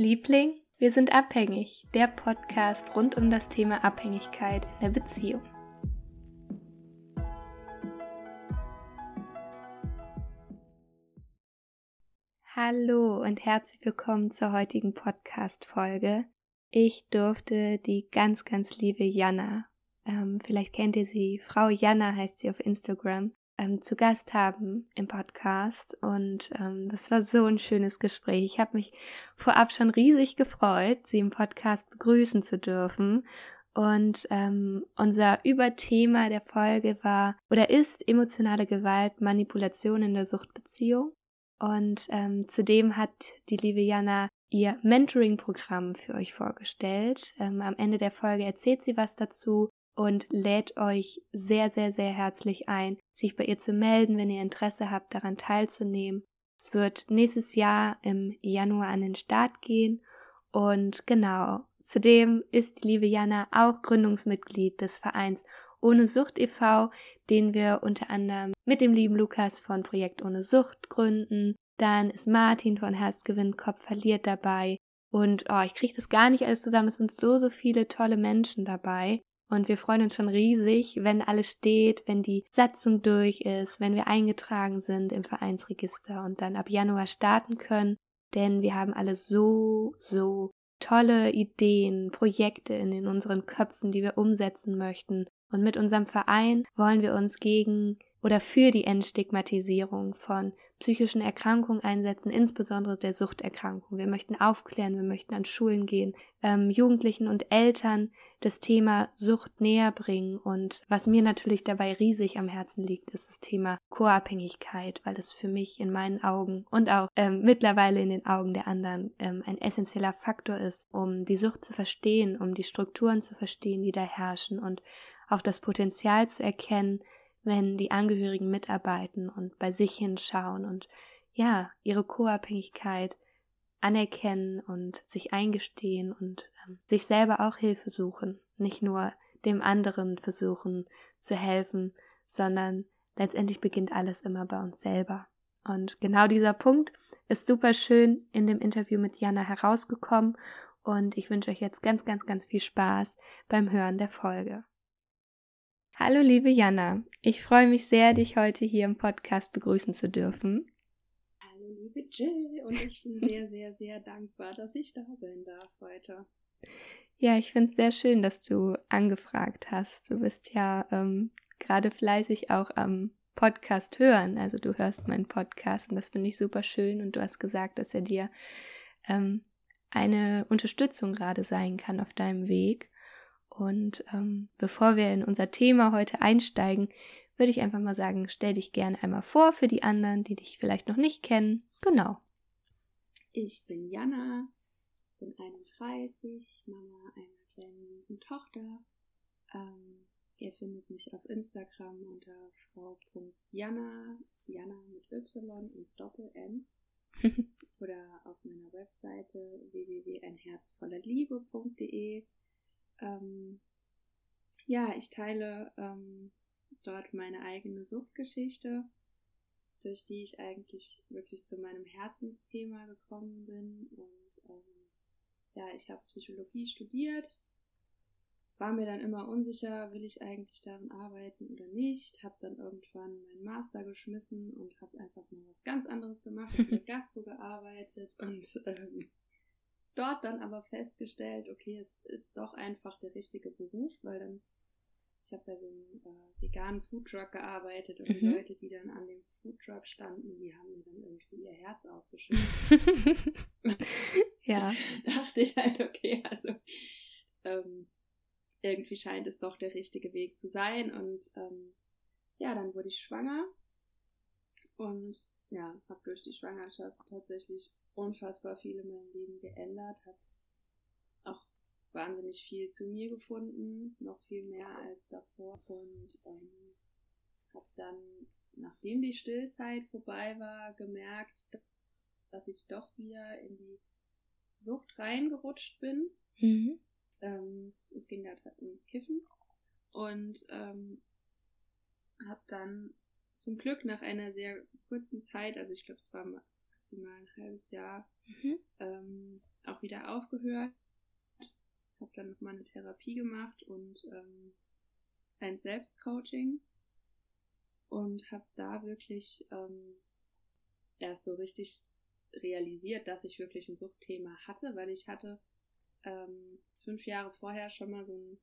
Liebling, wir sind abhängig, der Podcast rund um das Thema Abhängigkeit in der Beziehung. Hallo und herzlich willkommen zur heutigen Podcast-Folge. Ich durfte die ganz, ganz liebe Jana, ähm, vielleicht kennt ihr sie, Frau Jana heißt sie auf Instagram, ähm, zu Gast haben im Podcast. Und ähm, das war so ein schönes Gespräch. Ich habe mich vorab schon riesig gefreut, sie im Podcast begrüßen zu dürfen. Und ähm, unser Überthema der Folge war oder ist emotionale Gewalt, Manipulation in der Suchtbeziehung. Und ähm, zudem hat die liebe Jana ihr Mentoring-Programm für euch vorgestellt. Ähm, am Ende der Folge erzählt sie was dazu und lädt euch sehr, sehr, sehr herzlich ein, sich bei ihr zu melden, wenn ihr Interesse habt, daran teilzunehmen. Es wird nächstes Jahr im Januar an den Start gehen und genau, zudem ist die liebe Jana auch Gründungsmitglied des Vereins Ohne Sucht e.V., den wir unter anderem mit dem lieben Lukas von Projekt Ohne Sucht gründen. Dann ist Martin von Herzgewinn Kopf verliert dabei. Und oh, ich kriege das gar nicht alles zusammen. Es sind so, so viele tolle Menschen dabei. Und wir freuen uns schon riesig, wenn alles steht, wenn die Satzung durch ist, wenn wir eingetragen sind im Vereinsregister und dann ab Januar starten können. Denn wir haben alle so, so tolle Ideen, Projekte in, unseren Köpfen, die wir umsetzen möchten. Und mit unserem Verein wollen wir uns gegen oder für die Entstigmatisierung von psychischen Erkrankungen einsetzen, insbesondere der Suchterkrankung. Wir möchten aufklären, wir möchten an Schulen gehen, ähm, Jugendlichen und Eltern das Thema Sucht näher bringen. Und was mir natürlich dabei riesig am Herzen liegt, ist das Thema Co-Abhängigkeit, weil es für mich in meinen Augen und auch ähm, mittlerweile in den Augen der anderen ähm, ein essentieller Faktor ist, um die Sucht zu verstehen, um die Strukturen zu verstehen, die da herrschen und auch das Potenzial zu erkennen, wenn die Angehörigen mitarbeiten und bei sich hinschauen und ja, ihre Co-Abhängigkeit anerkennen und sich eingestehen und ähm, sich selber auch Hilfe suchen, nicht nur dem anderen versuchen zu helfen, sondern letztendlich beginnt alles immer bei uns selber. Und genau dieser Punkt ist super schön in dem Interview mit Jana herausgekommen und ich wünsche euch jetzt ganz, ganz, ganz viel Spaß beim Hören der Folge. Hallo liebe Jana, ich freue mich sehr, dich heute hier im Podcast begrüßen zu dürfen. Hallo liebe Jill und ich bin sehr, sehr, sehr dankbar, dass ich da sein darf heute. Ja, ich finde es sehr schön, dass du angefragt hast. Du bist ja ähm, gerade fleißig auch am Podcast hören. Also du hörst meinen Podcast und das finde ich super schön und du hast gesagt, dass er dir ähm, eine Unterstützung gerade sein kann auf deinem Weg. Und ähm, bevor wir in unser Thema heute einsteigen, würde ich einfach mal sagen, stell dich gerne einmal vor für die anderen, die dich vielleicht noch nicht kennen. Genau. Ich bin Jana, bin 31, Mama einer kleinen süßen Tochter. Ähm, ihr findet mich auf Instagram unter frau.jana, Jana mit Y und Doppel-N. oder auf meiner Webseite www.einherzvollerliebe.de. Ähm, ja, ich teile ähm, dort meine eigene Suchtgeschichte, durch die ich eigentlich wirklich zu meinem Herzensthema gekommen bin. Und ähm, ja, ich habe Psychologie studiert, war mir dann immer unsicher, will ich eigentlich darin arbeiten oder nicht. Habe dann irgendwann meinen Master geschmissen und habe einfach mal was ganz anderes gemacht, mit Gastro gearbeitet und ähm, dort dann aber festgestellt, okay, es ist doch einfach der richtige Beruf, weil dann, ich habe bei so einem äh, veganen Foodtruck gearbeitet und mhm. die Leute, die dann an dem Foodtruck standen, die haben mir dann irgendwie ihr Herz ausgeschüttet. ja. dachte ich halt, okay, also ähm, irgendwie scheint es doch der richtige Weg zu sein und ähm, ja, dann wurde ich schwanger und ja, habe durch die Schwangerschaft tatsächlich unfassbar viel in meinem Leben geändert, habe auch wahnsinnig viel zu mir gefunden, noch viel mehr als davor und ähm, habe dann, nachdem die Stillzeit vorbei war, gemerkt, dass ich doch wieder in die Sucht reingerutscht bin. Mhm. Ähm, es ging da ums Kiffen und ähm, habe dann zum Glück nach einer sehr kurzen Zeit, also ich glaube, es war maximal ein halbes Jahr, mhm. ähm, auch wieder aufgehört, habe dann nochmal eine Therapie gemacht und ähm, ein Selbstcoaching und habe da wirklich ähm, erst so richtig realisiert, dass ich wirklich ein Suchtthema hatte, weil ich hatte ähm, fünf Jahre vorher schon mal so einen,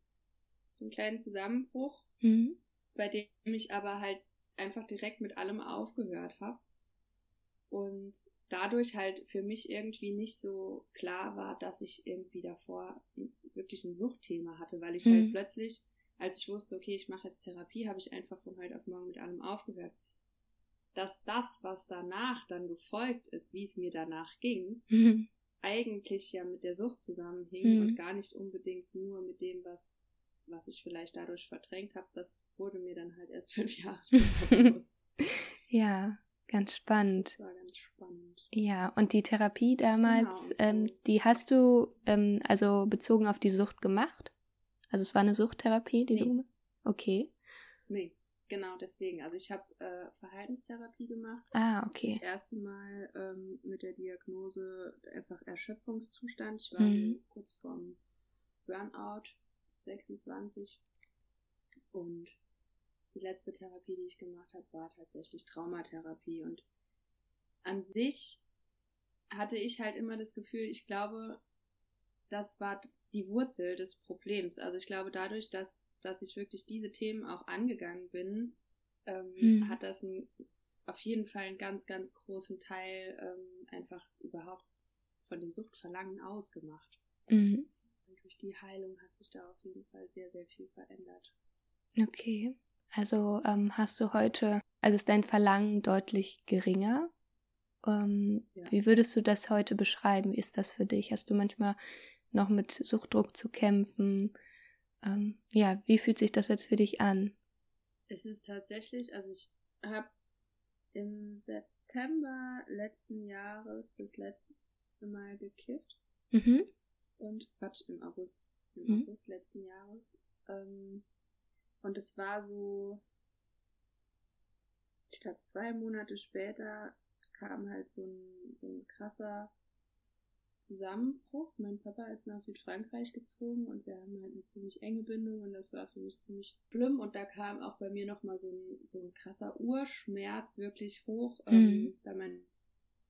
so einen kleinen Zusammenbruch, mhm. bei dem ich aber halt einfach direkt mit allem aufgehört habe und dadurch halt für mich irgendwie nicht so klar war, dass ich irgendwie davor wirklich ein Suchtthema hatte, weil ich halt mhm. halt plötzlich, als ich wusste, okay, ich mache jetzt Therapie, habe ich einfach von heute auf morgen mit allem aufgehört. Dass das, was danach dann gefolgt ist, wie es mir danach ging, mhm. eigentlich ja mit der Sucht zusammenhing mhm. und gar nicht unbedingt nur mit dem, was, was ich vielleicht dadurch verdrängt habe, das wurde mir dann halt erst fünf Jahre bewusst. ja, Ganz spannend. Das war ganz spannend. Ja, und die Therapie damals, genau, ähm, die hast du ähm, also bezogen auf die Sucht gemacht? Also es war eine Suchttherapie, die nee. du Okay. Nee, genau deswegen. Also ich habe äh, Verhaltenstherapie gemacht. Ah, okay. Das erste Mal ähm, mit der Diagnose einfach Erschöpfungszustand. Ich war mhm. kurz vorm Burnout, 26. Und die letzte Therapie, die ich gemacht habe, war tatsächlich Traumatherapie. Und an sich hatte ich halt immer das Gefühl, ich glaube, das war die Wurzel des Problems. Also ich glaube, dadurch, dass, dass ich wirklich diese Themen auch angegangen bin, ähm, mhm. hat das ein, auf jeden Fall einen ganz, ganz großen Teil ähm, einfach überhaupt von dem Suchtverlangen ausgemacht. Mhm. Und durch die Heilung hat sich da auf jeden Fall sehr, sehr viel verändert. Okay. Also ähm, hast du heute, also ist dein Verlangen deutlich geringer? Ähm, ja. Wie würdest du das heute beschreiben? Wie ist das für dich? Hast du manchmal noch mit Suchtdruck zu kämpfen? Ähm, ja, wie fühlt sich das jetzt für dich an? Es ist tatsächlich, also ich habe im September letzten Jahres das letzte Mal gekifft. Mhm. Und Quatsch, im August. Im mhm. August letzten Jahres. Ähm, und es war so, ich glaube, zwei Monate später kam halt so ein, so ein krasser Zusammenbruch. Mein Papa ist nach Südfrankreich gezogen und wir haben halt eine ziemlich enge Bindung und das war für mich ziemlich schlimm. Und da kam auch bei mir nochmal so ein, so ein krasser Urschmerz wirklich hoch, ähm, mhm. ähm, da meine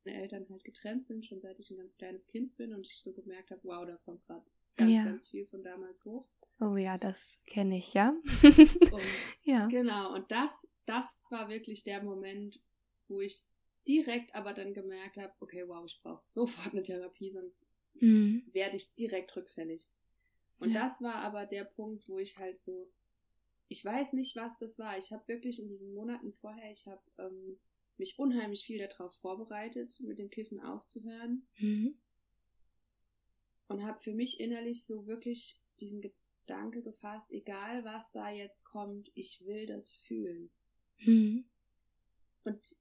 Eltern halt getrennt sind, schon seit ich ein ganz kleines Kind bin und ich so gemerkt habe, wow, da kommt gerade ganz, ja. ganz viel von damals hoch. Oh ja, das kenne ich, ja. und, ja. Genau, und das, das war wirklich der Moment, wo ich direkt aber dann gemerkt habe, okay, wow, ich brauche sofort eine Therapie, sonst mhm. werde ich direkt rückfällig. Und ja. das war aber der Punkt, wo ich halt so, ich weiß nicht, was das war. Ich habe wirklich in diesen Monaten vorher, ich habe ähm, mich unheimlich viel darauf vorbereitet, mit dem Kiffen aufzuhören. Mhm. Und habe für mich innerlich so wirklich diesen Gedanke gefasst, egal was da jetzt kommt, ich will das fühlen. Mhm. Und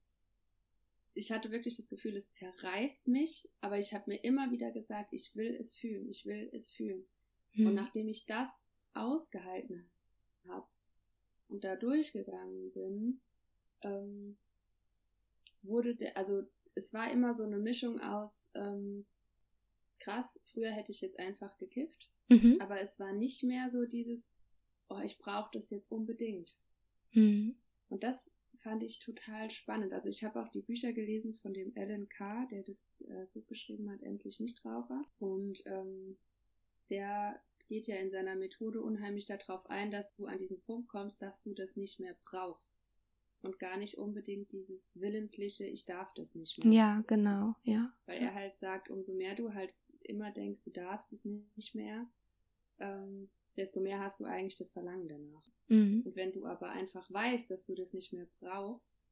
ich hatte wirklich das Gefühl, es zerreißt mich, aber ich habe mir immer wieder gesagt, ich will es fühlen, ich will es fühlen. Mhm. Und nachdem ich das ausgehalten habe und da durchgegangen bin, ähm, wurde der, also es war immer so eine Mischung aus ähm, krass, früher hätte ich jetzt einfach gekifft Mhm. Aber es war nicht mehr so dieses, oh, ich brauche das jetzt unbedingt. Mhm. Und das fand ich total spannend. Also ich habe auch die Bücher gelesen von dem Alan Carr, der das äh, Buch geschrieben hat, Endlich Nichtraucher. Und ähm, der geht ja in seiner Methode unheimlich darauf ein, dass du an diesen Punkt kommst, dass du das nicht mehr brauchst. Und gar nicht unbedingt dieses willentliche, ich darf das nicht mehr. Ja, genau, ja. Weil er halt sagt, umso mehr du halt immer denkst, du darfst es nicht mehr, ähm, desto mehr hast du eigentlich das Verlangen danach. Mhm. Und wenn du aber einfach weißt, dass du das nicht mehr brauchst,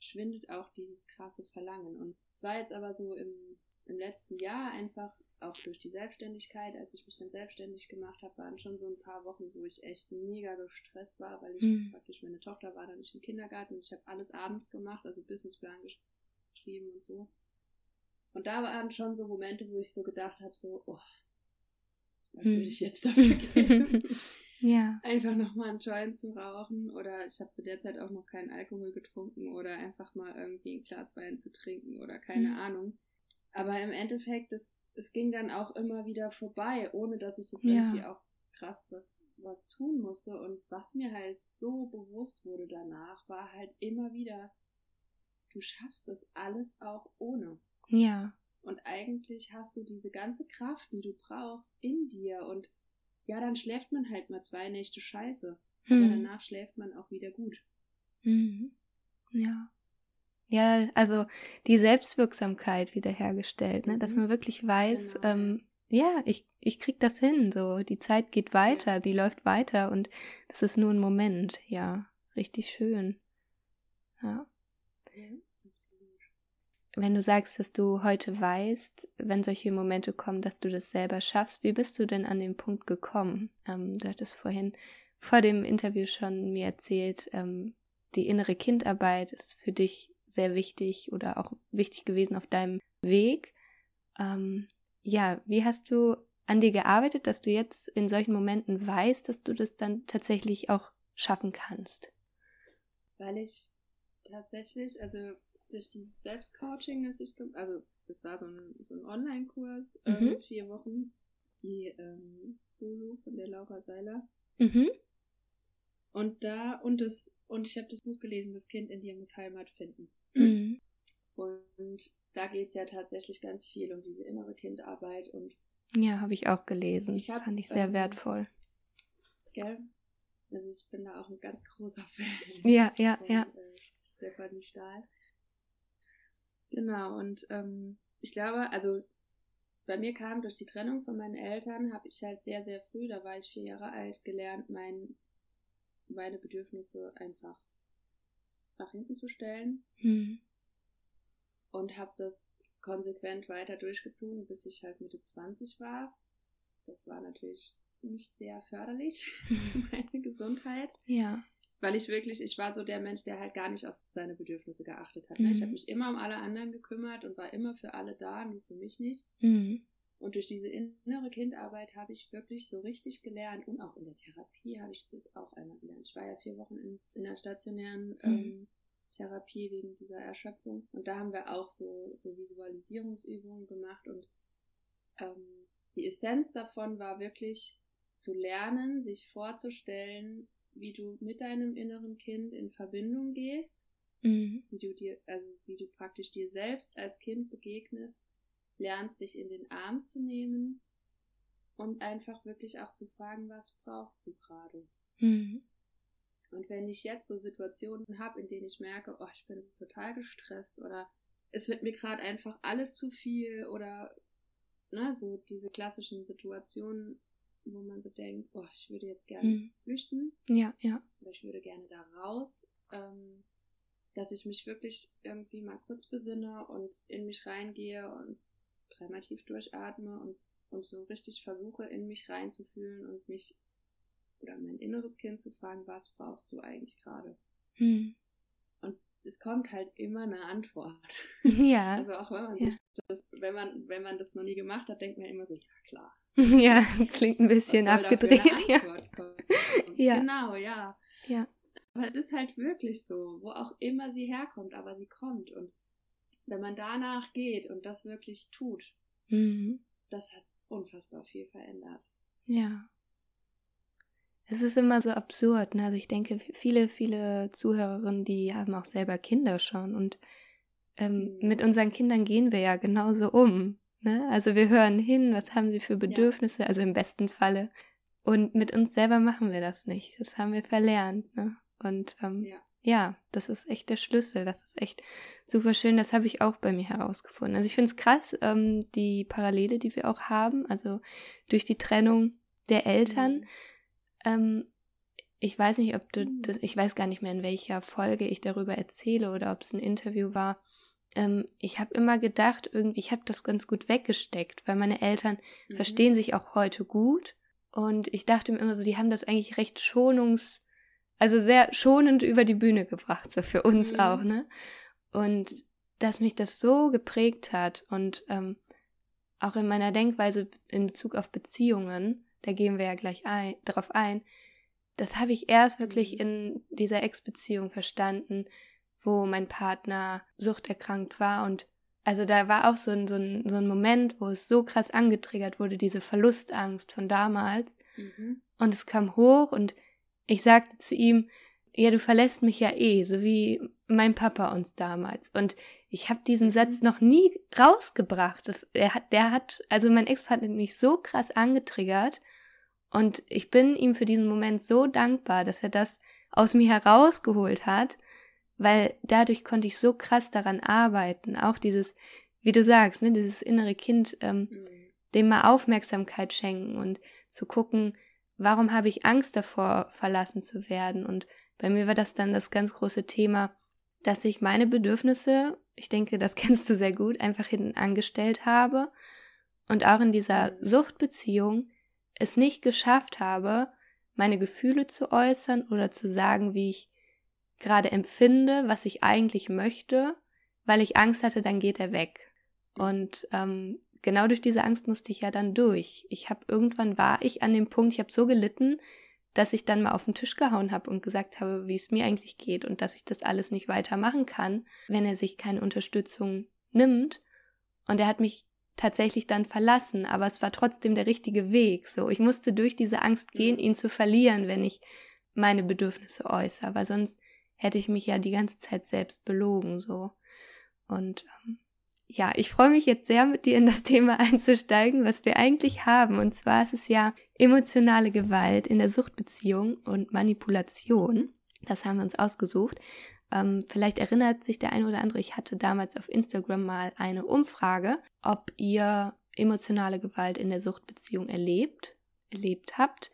schwindet auch dieses krasse Verlangen. Und zwar jetzt aber so im, im letzten Jahr einfach auch durch die Selbstständigkeit, als ich mich dann selbstständig gemacht habe, waren schon so ein paar Wochen, wo ich echt mega gestresst war, weil ich mhm. praktisch meine Tochter war dann nicht im Kindergarten und ich habe alles abends gemacht, also Businessplan geschrieben und so. Und da waren schon so Momente, wo ich so gedacht habe, so, oh, was hm. würde ich jetzt dafür geben? ja. Einfach nochmal einen Joint zu rauchen oder ich habe zu der Zeit auch noch keinen Alkohol getrunken oder einfach mal irgendwie ein Glas Wein zu trinken oder keine hm. Ahnung. Aber im Endeffekt, das, es ging dann auch immer wieder vorbei, ohne dass ich jetzt ja. irgendwie auch krass was, was tun musste. Und was mir halt so bewusst wurde danach, war halt immer wieder, du schaffst das alles auch ohne. Ja. Und eigentlich hast du diese ganze Kraft, die du brauchst, in dir. Und ja, dann schläft man halt mal zwei Nächte scheiße. Aber danach schläft man auch wieder gut. Mhm. Ja. Ja, also die Selbstwirksamkeit wiederhergestellt, ne? dass mhm. man wirklich weiß, genau. ähm, ja, ich, ich krieg das hin, so, die Zeit geht weiter, ja. die läuft weiter und das ist nur ein Moment, ja, richtig schön. Ja. ja wenn du sagst, dass du heute weißt, wenn solche Momente kommen, dass du das selber schaffst, wie bist du denn an den Punkt gekommen? Ähm, du hattest vorhin vor dem Interview schon mir erzählt, ähm, die innere Kindarbeit ist für dich sehr wichtig oder auch wichtig gewesen auf deinem Weg. Ähm, ja, wie hast du an dir gearbeitet, dass du jetzt in solchen Momenten weißt, dass du das dann tatsächlich auch schaffen kannst? Weil ich tatsächlich, also durch dieses Selbstcoaching, das ich, also das war so ein, so ein Online-Kurs, ähm, mhm. ähm, vier Wochen, die ähm, Hulu von der Laura Seiler. Mhm. Und da, und das, und ich habe das Buch gelesen, Das Kind in dir muss Heimat finden. Mhm. Und da geht es ja tatsächlich ganz viel um diese innere Kindarbeit und ja, habe ich auch gelesen. Ich hab, Fand ich sehr ähm, wertvoll. Gell? Also ich bin da auch ein ganz großer Fan. Ja, ja, von, ja. Äh, Stefanie Stahl. Genau, und ähm, ich glaube, also bei mir kam durch die Trennung von meinen Eltern, habe ich halt sehr, sehr früh, da war ich vier Jahre alt, gelernt, mein, meine Bedürfnisse einfach nach hinten zu stellen. Hm. Und habe das konsequent weiter durchgezogen, bis ich halt Mitte 20 war. Das war natürlich nicht sehr förderlich für meine Gesundheit. Ja. Weil ich wirklich, ich war so der Mensch, der halt gar nicht auf seine Bedürfnisse geachtet hat. Ne? Mhm. Ich habe mich immer um alle anderen gekümmert und war immer für alle da, nur für mich nicht. Mhm. Und durch diese innere Kindarbeit habe ich wirklich so richtig gelernt und auch in der Therapie habe ich das auch einmal gelernt. Ich war ja vier Wochen in, in der stationären mhm. ähm, Therapie wegen dieser Erschöpfung und da haben wir auch so, so Visualisierungsübungen gemacht und ähm, die Essenz davon war wirklich zu lernen, sich vorzustellen, wie du mit deinem inneren Kind in Verbindung gehst, mhm. wie du dir, also wie du praktisch dir selbst als Kind begegnest, lernst dich in den Arm zu nehmen und einfach wirklich auch zu fragen, was brauchst du gerade? Mhm. Und wenn ich jetzt so Situationen habe, in denen ich merke, oh, ich bin total gestresst oder es wird mir gerade einfach alles zu viel oder ne, so diese klassischen Situationen, wo man so denkt, oh, ich würde jetzt gerne mhm. flüchten. Ja, ja. Oder ich würde gerne da raus. Ähm, dass ich mich wirklich irgendwie mal kurz besinne und in mich reingehe und dreimal tief durchatme und, und so richtig versuche, in mich reinzufühlen und mich oder mein inneres Kind zu fragen, was brauchst du eigentlich gerade? Mhm. Und es kommt halt immer eine Antwort. Ja. Also auch wenn man ja. das, wenn man, wenn man das noch nie gemacht hat, denkt man immer so, ja klar, Ja, klingt ein bisschen abgedreht, ja. ja. Genau, ja. Ja. Aber es ist halt wirklich so, wo auch immer sie herkommt, aber sie kommt. Und wenn man danach geht und das wirklich tut, mhm. das hat unfassbar viel verändert. Ja. Es ist immer so absurd. Ne? Also ich denke, viele, viele Zuhörerinnen, die haben auch selber Kinder schon. Und ähm, mhm. mit unseren Kindern gehen wir ja genauso um. Ne? Also wir hören hin, was haben sie für Bedürfnisse, ja. also im besten Falle. Und mit uns selber machen wir das nicht. Das haben wir verlernt. Ne? Und ähm, ja. ja. das ist echt der Schlüssel. Das ist echt super schön. Das habe ich auch bei mir herausgefunden. Also ich finde es krass, ähm, die Parallele, die wir auch haben. Also durch die Trennung der Eltern. Mhm. Ähm, ich weiß nicht, ob du mhm. das, ich weiß gar nicht mehr, in welcher Folge ich darüber erzähle oder ob es ein Interview war ähm, ich habe immer gedacht, irgendwie, ich habe das ganz gut weggesteckt, weil meine Eltern mhm. verstehen sich auch heute gut. Und ich dachte mir immer so, die haben das eigentlich recht schonungs, also sehr schonend über die Bühne gebracht, so für uns mhm. auch, ne? Und dass mich das so geprägt hat und ähm, auch in meiner Denkweise in Bezug auf Beziehungen, da gehen wir ja gleich ein, drauf ein, das habe ich erst wirklich mhm. in dieser Ex-Beziehung verstanden, wo mein Partner suchterkrankt war und also da war auch so ein, so, ein, so ein Moment, wo es so krass angetriggert wurde, diese Verlustangst von damals. Mhm. Und es kam hoch und ich sagte zu ihm, ja, du verlässt mich ja eh, so wie mein Papa uns damals. Und ich habe diesen Satz mhm. noch nie rausgebracht. Das, er hat, der hat, also mein Ex-Partner hat mich so krass angetriggert. Und ich bin ihm für diesen Moment so dankbar, dass er das aus mir herausgeholt hat, weil dadurch konnte ich so krass daran arbeiten. Auch dieses, wie du sagst, ne, dieses innere Kind, ähm, mhm. dem mal Aufmerksamkeit schenken und zu gucken, warum habe ich Angst davor, verlassen zu werden und bei mir war das dann das ganz große Thema, dass ich meine Bedürfnisse, ich denke, das kennst du sehr gut, einfach hinten angestellt habe und auch in dieser Suchtbeziehung es nicht geschafft habe, meine Gefühle zu äußern oder zu sagen, wie ich gerade empfinde, was ich eigentlich möchte, weil ich Angst hatte, dann geht er weg. Und ähm, genau durch diese Angst musste ich ja dann durch. Ich habe irgendwann war ich an dem Punkt, ich habe so gelitten, dass ich dann mal auf den Tisch gehauen habe und gesagt habe, wie es mir eigentlich geht und dass ich das alles nicht weitermachen kann, wenn er sich keine Unterstützung nimmt. Und er hat mich tatsächlich dann verlassen, aber es war trotzdem der richtige Weg. So, ich musste durch diese Angst gehen, ihn zu verlieren, wenn ich meine Bedürfnisse äußere, weil sonst hätte ich mich ja die ganze Zeit selbst belogen, so. Und ähm, ja, ich freue mich jetzt sehr, mit dir in das Thema einzusteigen, was wir eigentlich haben. Und zwar ist es ja emotionale Gewalt in der Suchtbeziehung und Manipulation. Das haben wir uns ausgesucht. Ähm, vielleicht erinnert sich der eine oder andere, ich hatte damals auf Instagram mal eine Umfrage, ob ihr emotionale Gewalt in der Suchtbeziehung erlebt, erlebt habt,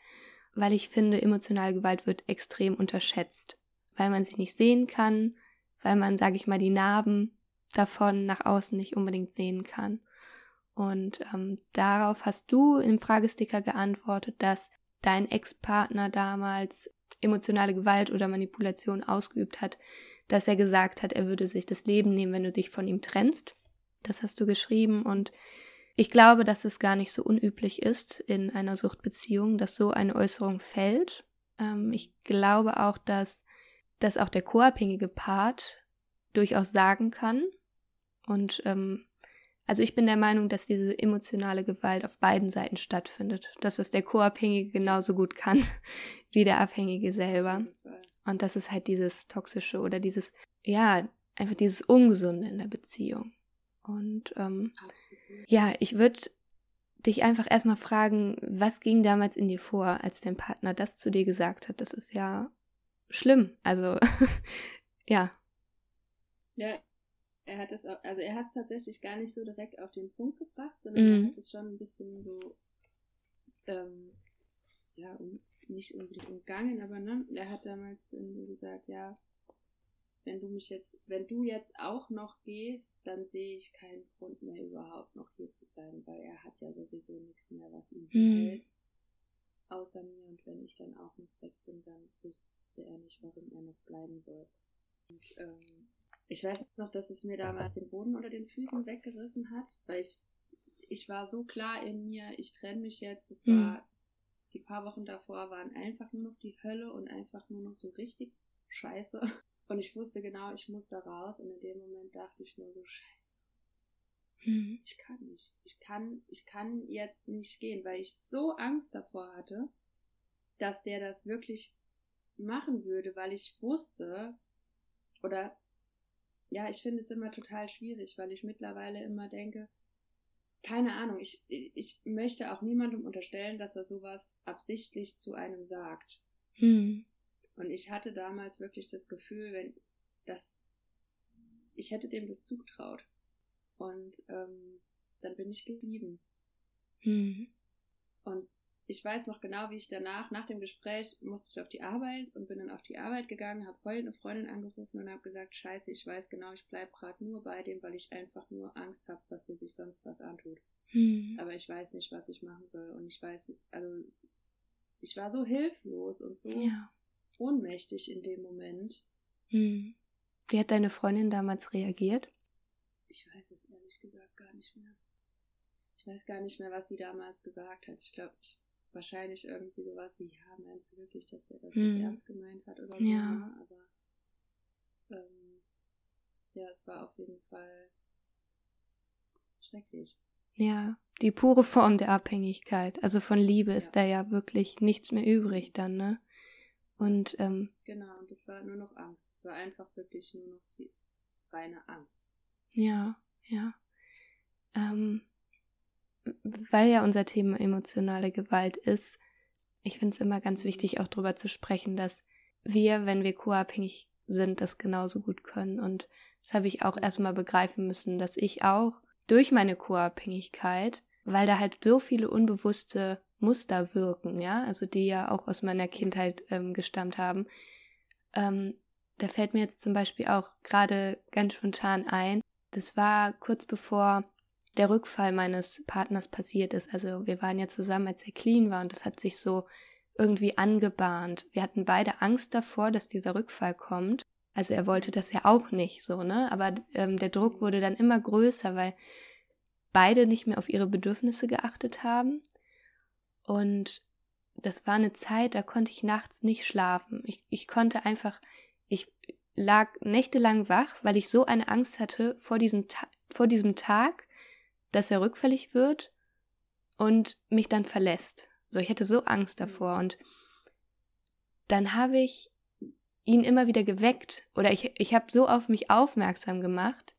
weil ich finde, emotionale Gewalt wird extrem unterschätzt, weil man sie nicht sehen kann, weil man, sage ich mal, die Narben davon nach außen nicht unbedingt sehen kann. Und ähm, darauf hast du im Fragesticker geantwortet, dass dein Ex-Partner damals emotionale Gewalt oder Manipulation ausgeübt hat, dass er gesagt hat, er würde sich das Leben nehmen, wenn du dich von ihm trennst. Das hast du geschrieben und ich glaube, dass es gar nicht so unüblich ist in einer Suchtbeziehung, dass so eine Äußerung fällt. Ähm, ich glaube auch, dass, dass auch der co-abhängige Part durchaus sagen kann, und ähm, also ich bin der Meinung, dass diese emotionale Gewalt auf beiden Seiten stattfindet. Dass es der Co-Abhängige genauso gut kann wie der Abhängige selber. Und das ist halt dieses Toxische oder dieses, ja, einfach dieses Ungesunde in der Beziehung. Und ähm, ja, ich würde dich einfach erstmal fragen, was ging damals in dir vor, als dein Partner das zu dir gesagt hat? Das ist ja schlimm. Also, ja. Ja, er hat es also er hat es tatsächlich gar nicht so direkt auf den Punkt gebracht, sondern mm. er hat es schon ein bisschen so, ähm, ja, um, nicht unbedingt umgangen, aber ne, er hat damals gesagt, ja, wenn du mich jetzt, wenn du jetzt auch noch gehst, dann sehe ich keinen Grund mehr überhaupt noch hier zu bleiben, weil er hat ja sowieso nichts mehr, was ihn mm. hält, außer mir und wenn ich dann auch noch weg bin, dann wüsste er nicht, warum er noch bleiben soll. Und ähm, ich weiß noch, dass es mir damals den Boden unter den Füßen weggerissen hat, weil ich, ich war so klar in mir, ich trenne mich jetzt. Es war, mhm. die paar Wochen davor waren einfach nur noch die Hölle und einfach nur noch so richtig scheiße. Und ich wusste genau, ich muss da raus. Und in dem Moment dachte ich nur so, scheiße. Mhm. Ich kann nicht. Ich kann, ich kann jetzt nicht gehen, weil ich so Angst davor hatte, dass der das wirklich machen würde, weil ich wusste, oder ja, ich finde es immer total schwierig, weil ich mittlerweile immer denke, keine Ahnung, ich, ich möchte auch niemandem unterstellen, dass er sowas absichtlich zu einem sagt. Hm. Und ich hatte damals wirklich das Gefühl, wenn das, ich hätte dem das zugetraut. Und ähm, dann bin ich geblieben. Hm. Und ich weiß noch genau, wie ich danach, nach dem Gespräch, musste ich auf die Arbeit und bin dann auf die Arbeit gegangen, habe heute eine Freundin angerufen und habe gesagt, scheiße, ich weiß genau, ich bleibe gerade nur bei dem, weil ich einfach nur Angst habe, dass der sich sonst was antut. Hm. Aber ich weiß nicht, was ich machen soll. Und ich weiß, also ich war so hilflos und so ja. ohnmächtig in dem Moment. Hm. Wie hat deine Freundin damals reagiert? Ich weiß es ehrlich gesagt gar nicht mehr. Ich weiß gar nicht mehr, was sie damals gesagt hat. Ich glaube, ich wahrscheinlich irgendwie sowas wie, ja, meinst du wirklich, dass der das hm. ernst gemeint hat oder so, ja. Ne? aber ähm, ja, es war auf jeden Fall schrecklich. Ja, die pure Form der Abhängigkeit. Also von Liebe ja. ist da ja wirklich nichts mehr übrig dann, ne? Und ähm, genau, und es war nur noch Angst. Es war einfach wirklich nur noch die reine Angst. Ja, ja. Ähm, weil ja unser Thema emotionale Gewalt ist, ich finde es immer ganz wichtig, auch darüber zu sprechen, dass wir, wenn wir co-abhängig sind, das genauso gut können. Und das habe ich auch erstmal begreifen müssen, dass ich auch durch meine Co-Abhängigkeit, weil da halt so viele unbewusste Muster wirken, ja, also die ja auch aus meiner Kindheit ähm, gestammt haben. Ähm, da fällt mir jetzt zum Beispiel auch gerade ganz spontan ein, das war kurz bevor der Rückfall meines Partners passiert ist. Also wir waren ja zusammen, als er clean war und das hat sich so irgendwie angebahnt. Wir hatten beide Angst davor, dass dieser Rückfall kommt. Also er wollte das ja auch nicht so, ne? Aber ähm, der Druck wurde dann immer größer, weil beide nicht mehr auf ihre Bedürfnisse geachtet haben. Und das war eine Zeit, da konnte ich nachts nicht schlafen. Ich, ich konnte einfach, ich lag nächtelang wach, weil ich so eine Angst hatte vor diesem, vor diesem Tag, dass er rückfällig wird und mich dann verlässt. So, ich hatte so Angst mhm. davor und dann habe ich ihn immer wieder geweckt oder ich, ich habe so auf mich aufmerksam gemacht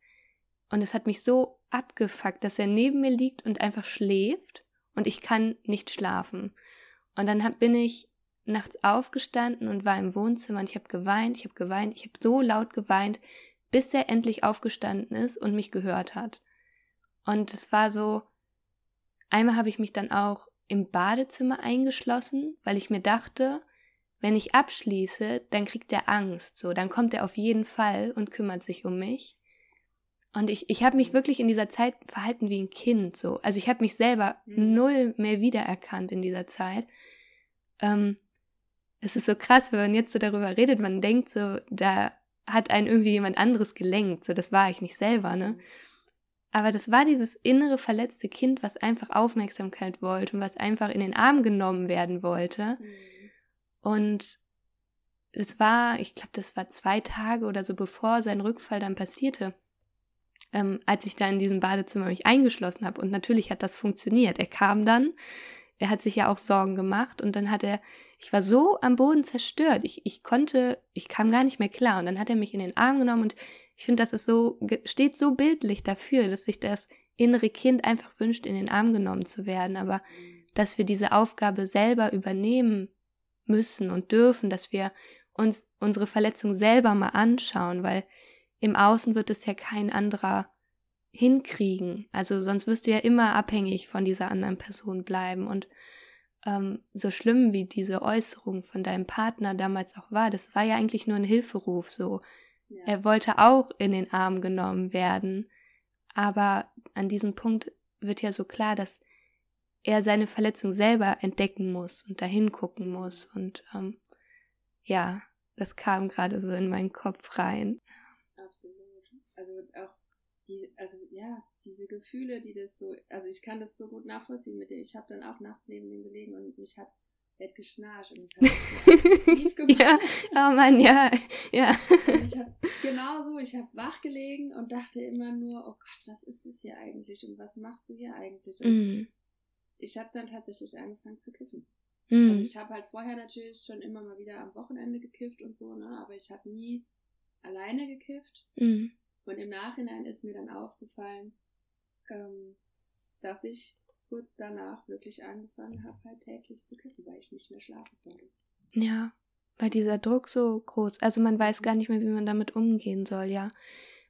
und es hat mich so abgefuckt, dass er neben mir liegt und einfach schläft und ich kann nicht schlafen. Und dann hab, bin ich nachts aufgestanden und war im Wohnzimmer und ich habe geweint, ich habe geweint, ich habe so laut geweint, bis er endlich aufgestanden ist und mich gehört hat. Und es war so, einmal habe ich mich dann auch im Badezimmer eingeschlossen, weil ich mir dachte, wenn ich abschließe, dann kriegt er Angst, so, dann kommt er auf jeden Fall und kümmert sich um mich. Und ich, ich habe mich wirklich in dieser Zeit verhalten wie ein Kind, so. Also ich habe mich selber mhm. null mehr wiedererkannt in dieser Zeit. Ähm, es ist so krass, wenn man jetzt so darüber redet, man denkt so, da hat einen irgendwie jemand anderes gelenkt, so, das war ich nicht selber, ne? Mhm. Aber das war dieses innere verletzte Kind, was einfach Aufmerksamkeit wollte und was einfach in den Arm genommen werden wollte. Mhm. Und es war, ich glaube, das war zwei Tage oder so, bevor sein Rückfall dann passierte, ähm, als ich da in diesem Badezimmer mich eingeschlossen habe. Und natürlich hat das funktioniert. Er kam dann, er hat sich ja auch Sorgen gemacht und dann hat er, ich war so am Boden zerstört. Ich, ich konnte, ich kam gar nicht mehr klar. Und dann hat er mich in den Arm genommen und ich finde, das ist so, steht so bildlich dafür, dass sich das innere Kind einfach wünscht, in den Arm genommen zu werden, aber dass wir diese Aufgabe selber übernehmen müssen und dürfen, dass wir uns unsere Verletzung selber mal anschauen, weil im Außen wird es ja kein anderer hinkriegen. Also sonst wirst du ja immer abhängig von dieser anderen Person bleiben. Und ähm, so schlimm wie diese Äußerung von deinem Partner damals auch war, das war ja eigentlich nur ein Hilferuf. So, er wollte auch in den Arm genommen werden. Aber an diesem Punkt wird ja so klar, dass er seine Verletzung selber entdecken muss und dahin gucken muss. Und ähm, ja, das kam gerade so in meinen Kopf rein. Absolut. Also auch die, also ja, diese Gefühle, die das so, also ich kann das so gut nachvollziehen mit dem. Ich habe dann auch nachts neben ihm gelegen und mich hat hat geschnarcht und es hat gemacht. ja, oh Mann, ja, ja. Und ich habe genau so, ich habe wach gelegen und dachte immer nur, oh Gott, was ist das hier eigentlich und was machst du hier eigentlich? Und mm. ich habe dann tatsächlich angefangen zu kiffen. Mm. Also ich habe halt vorher natürlich schon immer mal wieder am Wochenende gekifft und so, ne, aber ich habe nie alleine gekifft. Mm. Und im Nachhinein ist mir dann aufgefallen, ähm, dass ich kurz danach wirklich angefangen habe, halt täglich zu kiffen, weil ich nicht mehr schlafen konnte. Ja, weil dieser Druck so groß, also man weiß gar nicht mehr, wie man damit umgehen soll, ja.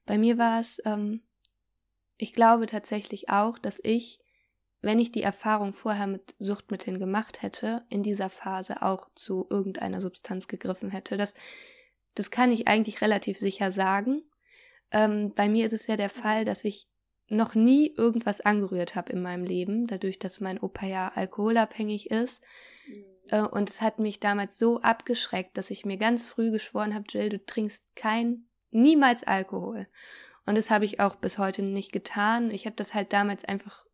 Bei mir war es, ähm, ich glaube tatsächlich auch, dass ich, wenn ich die Erfahrung vorher mit Suchtmitteln gemacht hätte, in dieser Phase auch zu irgendeiner Substanz gegriffen hätte. Das, das kann ich eigentlich relativ sicher sagen. Ähm, bei mir ist es ja der Fall, dass ich noch nie irgendwas angerührt habe in meinem Leben, dadurch, dass mein Opa ja alkoholabhängig ist. Mhm. Äh, und es hat mich damals so abgeschreckt, dass ich mir ganz früh geschworen habe, Jill, du trinkst kein, niemals Alkohol. Und das habe ich auch bis heute nicht getan. Ich habe das halt damals einfach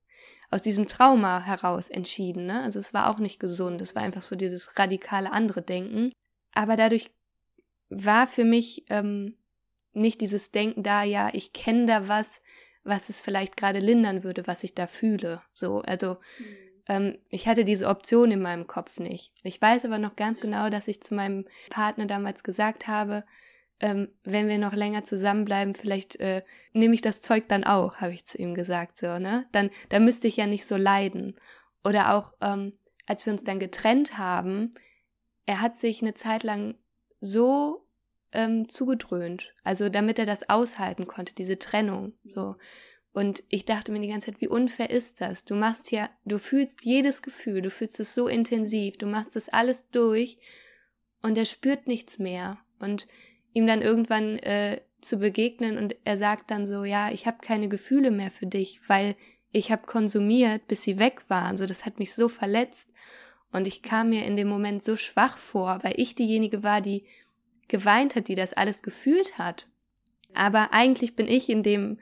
aus diesem Trauma heraus entschieden. Ne? Also es war auch nicht gesund. Es war einfach so dieses radikale andere Denken. Aber dadurch war für mich ähm, nicht dieses Denken da, ja, ich kenne da was, was es vielleicht gerade lindern würde, was ich da fühle. So, also mhm. ähm, ich hatte diese Option in meinem Kopf nicht. Ich weiß aber noch ganz genau, dass ich zu meinem Partner damals gesagt habe, ähm, wenn wir noch länger zusammenbleiben, vielleicht äh, nehme ich das Zeug dann auch, habe ich zu ihm gesagt, so, ne? Dann, dann müsste ich ja nicht so leiden. Oder auch, ähm, als wir uns dann getrennt haben, er hat sich eine Zeit lang so ähm, zugedröhnt, also damit er das aushalten konnte, diese Trennung, so. Und ich dachte mir die ganze Zeit, wie unfair ist das? Du machst ja, du fühlst jedes Gefühl, du fühlst es so intensiv, du machst das alles durch und er spürt nichts mehr. Und ihm dann irgendwann äh, zu begegnen und er sagt dann so, ja, ich habe keine Gefühle mehr für dich, weil ich habe konsumiert, bis sie weg waren. So, das hat mich so verletzt und ich kam mir in dem Moment so schwach vor, weil ich diejenige war, die geweint hat, die das alles gefühlt hat. Aber eigentlich bin ich in dem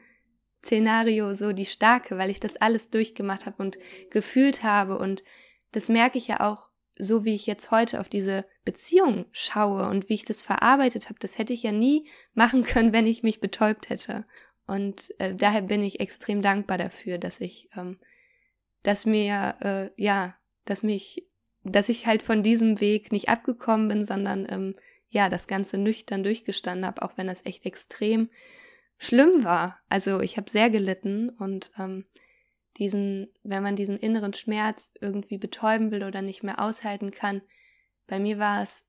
Szenario so die Starke, weil ich das alles durchgemacht habe und gefühlt habe und das merke ich ja auch so wie ich jetzt heute auf diese Beziehung schaue und wie ich das verarbeitet habe, das hätte ich ja nie machen können, wenn ich mich betäubt hätte. Und äh, daher bin ich extrem dankbar dafür, dass ich, ähm, dass mir, äh, ja, dass mich, dass ich halt von diesem Weg nicht abgekommen bin, sondern ähm, ja, das Ganze nüchtern durchgestanden habe, auch wenn das echt extrem schlimm war. Also ich habe sehr gelitten und ähm, diesen, wenn man diesen inneren Schmerz irgendwie betäuben will oder nicht mehr aushalten kann. Bei mir war es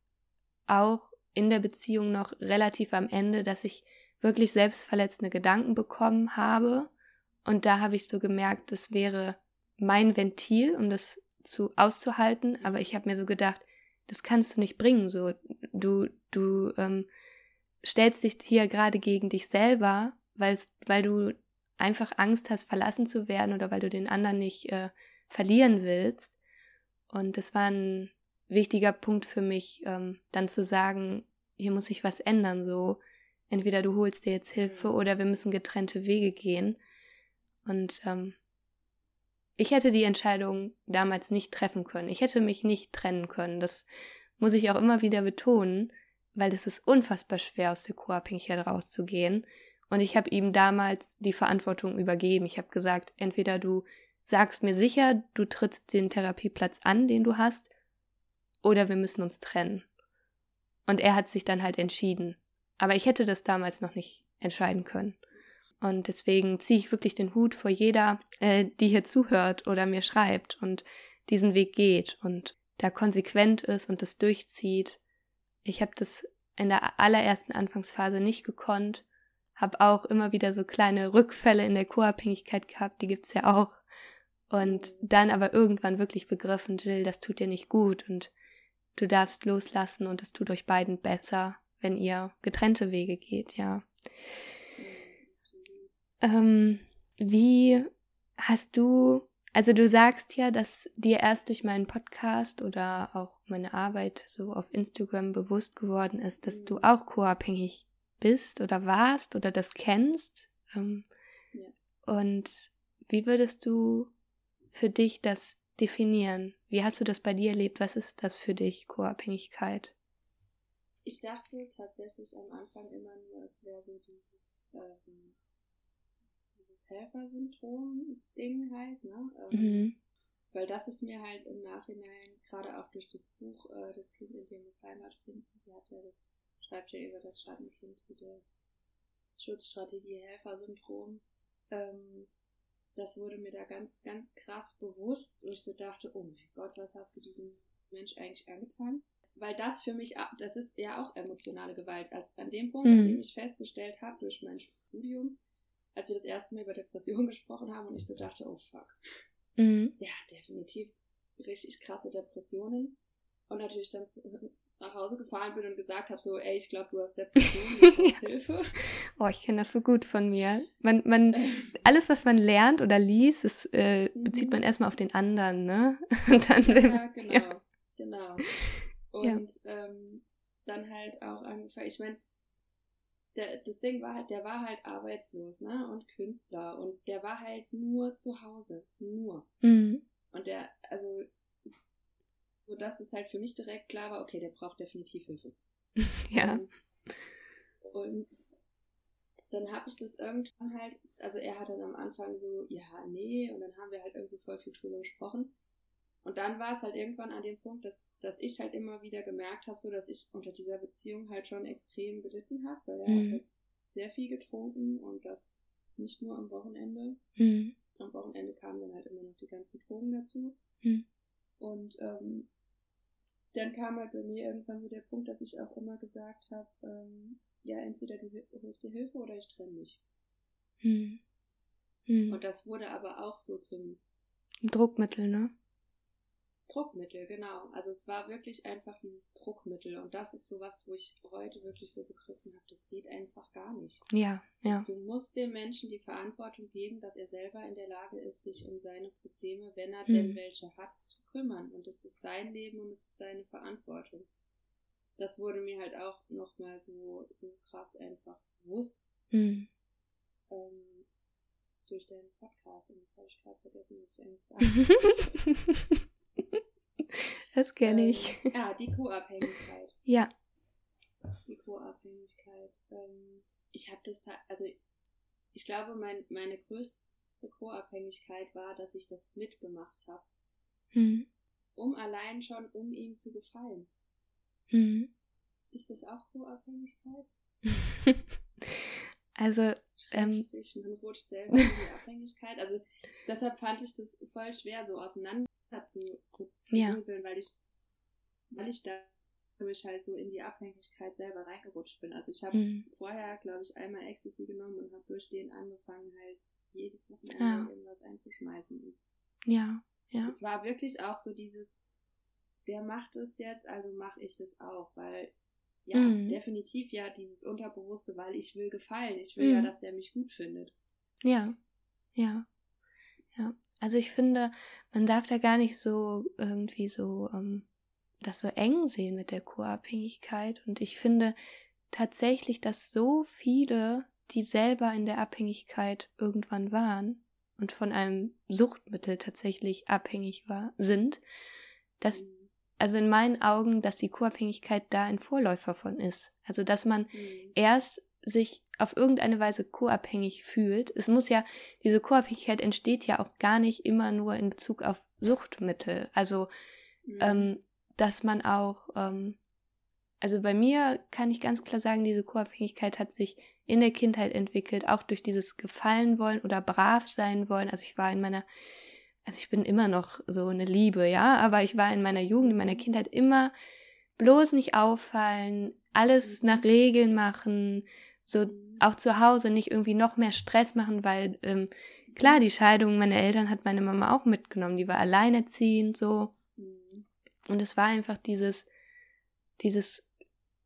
auch in der Beziehung noch relativ am Ende, dass ich wirklich selbstverletzende Gedanken bekommen habe. Und da habe ich so gemerkt, das wäre mein Ventil, um das zu auszuhalten. Aber ich habe mir so gedacht, das kannst du nicht bringen. So, du, du ähm, stellst dich hier gerade gegen dich selber, weil, weil du einfach Angst hast, verlassen zu werden oder weil du den anderen nicht äh, verlieren willst. Und das war ein wichtiger Punkt für mich, ähm, dann zu sagen, hier muss sich was ändern, so entweder du holst dir jetzt Hilfe oder wir müssen getrennte Wege gehen. Und ähm, ich hätte die Entscheidung damals nicht treffen können. Ich hätte mich nicht trennen können. Das muss ich auch immer wieder betonen, weil es ist unfassbar schwer, aus der Co-Abhängigkeit rauszugehen. Und ich habe ihm damals die Verantwortung übergeben. Ich habe gesagt, entweder du sagst mir sicher, du trittst den Therapieplatz an, den du hast, oder wir müssen uns trennen. Und er hat sich dann halt entschieden. Aber ich hätte das damals noch nicht entscheiden können. Und deswegen ziehe ich wirklich den Hut vor jeder, äh, die hier zuhört oder mir schreibt und diesen Weg geht und da konsequent ist und das durchzieht. Ich habe das in der allerersten Anfangsphase nicht gekonnt habe auch immer wieder so kleine Rückfälle in der Co-Abhängigkeit gehabt, die gibt's ja auch. Und dann aber irgendwann wirklich begriffen, Jill, das tut dir nicht gut und du darfst loslassen und es tut euch beiden besser, wenn ihr getrennte Wege geht, ja. Ähm, wie hast du, also du sagst ja, dass dir erst durch meinen Podcast oder auch meine Arbeit so auf Instagram bewusst geworden ist, dass du auch co-abhängig bist oder warst oder das kennst. Ähm, ja. Und wie würdest du für dich das definieren? Wie hast du das bei dir erlebt? Was ist das für dich, Co-Abhängigkeit? Ich dachte tatsächlich am Anfang immer nur, es wäre so dieses, ähm, dieses Helfersyndrom-Ding halt, ne? Ähm, mhm. Weil das ist mir halt im Nachhinein, gerade auch durch das Buch äh, Das Kind in dir muss Heimat finden, die hat ja das schreibt ja über das Schattenkind der Schutzstrategie Helfersyndrom. Ähm, das wurde mir da ganz, ganz krass bewusst, wo ich so dachte, oh mein Gott, was hast du diesem Mensch eigentlich angetan? Weil das für mich, das ist ja auch emotionale Gewalt. Als an dem Punkt, mhm. an dem ich festgestellt habe durch mein Studium, als wir das erste Mal über Depression gesprochen haben und ich so dachte, oh fuck. Mhm. Ja, definitiv richtig krasse Depressionen. Und natürlich dann zu, nach Hause gefahren bin und gesagt habe, so, ey, ich glaube, du hast Depression, du brauchst Hilfe. Oh, ich kenne das so gut von mir. Man, man, alles, was man lernt oder liest, das äh, bezieht man mhm. erstmal auf den anderen, ne? Und dann, ja, genau, ja. genau. Und ja. ähm, dann halt auch angefangen, ich meine, das Ding war halt, der war halt arbeitslos, ne? Und Künstler. Und der war halt nur zu Hause. Nur. Mhm. Und der, also sodass es halt für mich direkt klar war, okay, der braucht definitiv Hilfe. ja. Und dann habe ich das irgendwann halt, also er hat dann am Anfang so, ja, nee, und dann haben wir halt irgendwie voll viel drüber gesprochen. Und dann war es halt irgendwann an dem Punkt, dass, dass ich halt immer wieder gemerkt habe, so dass ich unter dieser Beziehung halt schon extrem gelitten habe, weil er mhm. halt sehr viel getrunken und das nicht nur am Wochenende. Mhm. Am Wochenende kamen dann halt immer noch die ganzen Drogen dazu. Mhm. Und ähm, dann kam halt bei mir irgendwann so der Punkt, dass ich auch immer gesagt habe, ähm, ja, entweder du holst dir Hilfe oder ich trenne mich. Mhm. Mhm. Und das wurde aber auch so zum Druckmittel, ne? Druckmittel, genau. Also es war wirklich einfach dieses Druckmittel. Und das ist sowas, wo ich heute wirklich so begriffen habe, das geht einfach gar nicht. Ja, ja. Also du musst dem Menschen die Verantwortung geben, dass er selber in der Lage ist, sich um seine Probleme, wenn er hm. denn welche hat, zu kümmern. Und es ist sein Leben und es ist seine Verantwortung. Das wurde mir halt auch nochmal so, so krass einfach bewusst. Hm. Ähm, durch deinen Podcast. Und jetzt habe ich gerade vergessen, was ich eigentlich sagen Das kenne ähm, ich. ja, die Co-Abhängigkeit. Ja. Die Co-Abhängigkeit. Ähm, ich habe das, also ich glaube, mein, meine größte Co-Abhängigkeit war, dass ich das mitgemacht habe. Hm. Um allein schon, um ihm zu gefallen. Hm. Ist das auch Co-Abhängigkeit? also, ähm, man rutscht selber in die Abhängigkeit. Also deshalb fand ich das voll schwer, so auseinander zu, zu ja. weil ich, weil ich dadurch halt so in die Abhängigkeit selber reingerutscht bin. Also ich habe mhm. vorher, glaube ich, einmal Ecstasy genommen und habe durch den angefangen, halt jedes Wochenende ja. irgendwas einzuschmeißen. Ja, ja. Es war wirklich auch so dieses, der macht es jetzt, also mache ich das auch, weil ja, mhm. definitiv ja dieses Unterbewusste, weil ich will gefallen. Ich will mhm. ja, dass der mich gut findet. Ja, ja. Ja, also ich finde, man darf da gar nicht so irgendwie so ähm, das so eng sehen mit der Co-Abhängigkeit. Und ich finde tatsächlich, dass so viele, die selber in der Abhängigkeit irgendwann waren und von einem Suchtmittel tatsächlich abhängig war, sind, dass mhm. also in meinen Augen, dass die Co-Abhängigkeit da ein Vorläufer von ist. Also dass man mhm. erst sich auf irgendeine Weise co-abhängig fühlt. Es muss ja, diese Co-Abhängigkeit entsteht ja auch gar nicht immer nur in Bezug auf Suchtmittel. Also, mhm. ähm, dass man auch, ähm, also bei mir kann ich ganz klar sagen, diese Co-Abhängigkeit hat sich in der Kindheit entwickelt, auch durch dieses Gefallen wollen oder brav sein wollen. Also ich war in meiner, also ich bin immer noch so eine Liebe, ja, aber ich war in meiner Jugend, in meiner Kindheit immer bloß nicht auffallen, alles mhm. nach Regeln machen, so auch zu Hause nicht irgendwie noch mehr Stress machen, weil ähm, klar, die Scheidung meiner Eltern hat meine Mama auch mitgenommen, die war alleinerziehend so. Mhm. Und es war einfach dieses, dieses,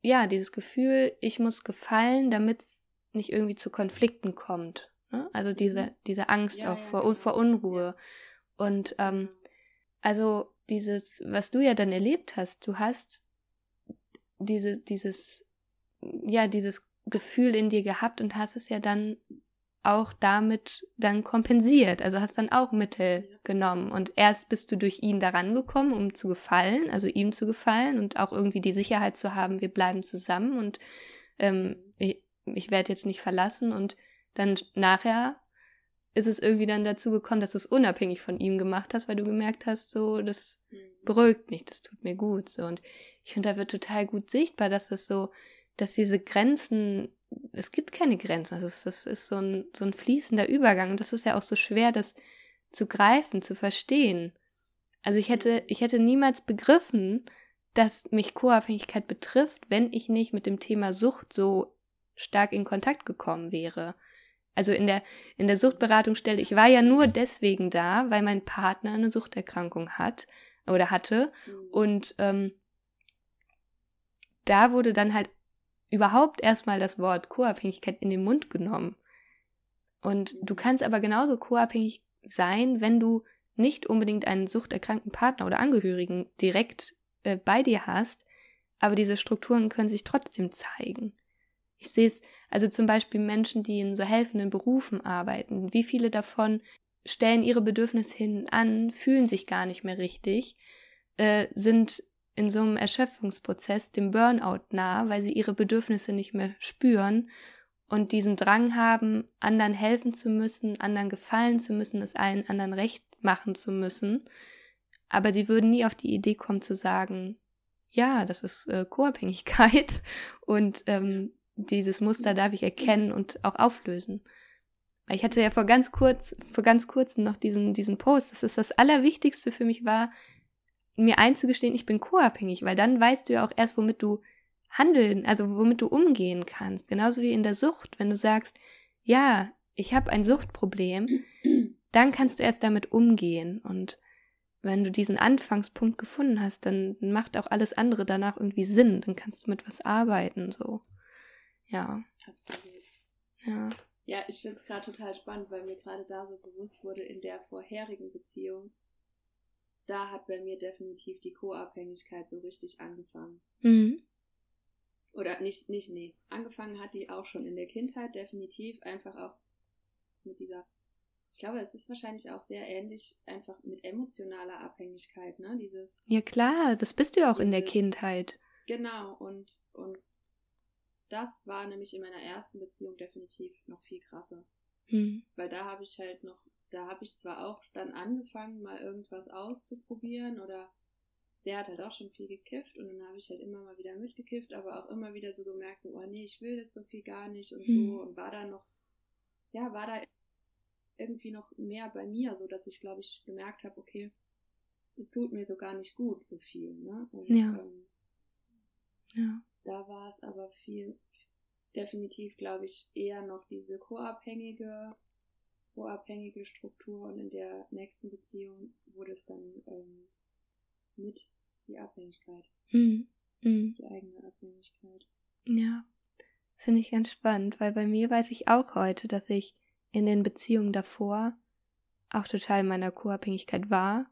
ja, dieses Gefühl, ich muss gefallen, damit es nicht irgendwie zu Konflikten kommt. Ne? Also diese, mhm. diese Angst ja, auch ja, vor, genau. vor Unruhe. Und ähm, also dieses, was du ja dann erlebt hast, du hast diese, dieses, ja, dieses Gefühl in dir gehabt und hast es ja dann auch damit dann kompensiert. Also hast dann auch Mittel genommen. Und erst bist du durch ihn daran gekommen, um zu gefallen, also ihm zu gefallen und auch irgendwie die Sicherheit zu haben, wir bleiben zusammen und ähm, ich, ich werde jetzt nicht verlassen. Und dann nachher ist es irgendwie dann dazu gekommen, dass du es unabhängig von ihm gemacht hast, weil du gemerkt hast, so, das mhm. beruhigt mich, das tut mir gut. So. Und ich finde, da wird total gut sichtbar, dass das so dass diese Grenzen, es gibt keine Grenzen, also das ist so ein, so ein fließender Übergang und das ist ja auch so schwer, das zu greifen, zu verstehen. Also ich hätte, ich hätte niemals begriffen, dass mich Co-Abhängigkeit betrifft, wenn ich nicht mit dem Thema Sucht so stark in Kontakt gekommen wäre. Also in der, in der Suchtberatungsstelle, ich war ja nur deswegen da, weil mein Partner eine Suchterkrankung hat oder hatte. Mhm. Und ähm, da wurde dann halt überhaupt erstmal das Wort Co-Abhängigkeit in den Mund genommen. Und du kannst aber genauso co-abhängig sein, wenn du nicht unbedingt einen suchterkrankten Partner oder Angehörigen direkt äh, bei dir hast, aber diese Strukturen können sich trotzdem zeigen. Ich sehe es, also zum Beispiel Menschen, die in so helfenden Berufen arbeiten, wie viele davon stellen ihre Bedürfnisse hin an, fühlen sich gar nicht mehr richtig, äh, sind in so einem Erschöpfungsprozess dem Burnout nah, weil sie ihre Bedürfnisse nicht mehr spüren und diesen Drang haben, anderen helfen zu müssen, anderen gefallen zu müssen, es allen anderen recht machen zu müssen. Aber sie würden nie auf die Idee kommen zu sagen, ja, das ist äh, Co-Abhängigkeit und ähm, dieses Muster darf ich erkennen und auch auflösen. Ich hatte ja vor ganz kurz, vor ganz kurzem noch diesen, diesen Post, dass es das Allerwichtigste für mich war, mir einzugestehen, ich bin co-abhängig, weil dann weißt du ja auch erst, womit du handeln, also womit du umgehen kannst. Genauso wie in der Sucht, wenn du sagst, ja, ich habe ein Suchtproblem, dann kannst du erst damit umgehen. Und wenn du diesen Anfangspunkt gefunden hast, dann macht auch alles andere danach irgendwie Sinn. Dann kannst du mit was arbeiten, so. Ja. Absolut. Ja. Ja, ich finde es gerade total spannend, weil mir gerade da so bewusst wurde, in der vorherigen Beziehung, da hat bei mir definitiv die Co-Abhängigkeit so richtig angefangen. Mhm. Oder nicht, nicht, nee. Angefangen hat die auch schon in der Kindheit, definitiv. Einfach auch mit dieser. Ich glaube, es ist wahrscheinlich auch sehr ähnlich, einfach mit emotionaler Abhängigkeit, ne? Dieses. Ja, klar, das bist du ja auch in der Kindheit. Genau, und, und das war nämlich in meiner ersten Beziehung definitiv noch viel krasser. Mhm. Weil da habe ich halt noch, da habe ich zwar auch dann angefangen, mal irgendwas auszuprobieren oder der hat halt auch schon viel gekifft und dann habe ich halt immer mal wieder mitgekifft, aber auch immer wieder so gemerkt, so, oh nee, ich will das so viel gar nicht und mhm. so und war da noch, ja, war da irgendwie noch mehr bei mir, so dass ich glaube ich gemerkt habe, okay, es tut mir so gar nicht gut, so viel, ne? Und, ja. Ähm, ja. Da war es aber viel, definitiv, glaube ich, eher noch diese co-abhängige, co-abhängige Struktur und in der nächsten Beziehung wurde es dann ähm, mit die Abhängigkeit. Mhm. Mhm. Die eigene Abhängigkeit. Ja, finde ich ganz spannend, weil bei mir weiß ich auch heute, dass ich in den Beziehungen davor auch total meiner Co-Abhängigkeit war,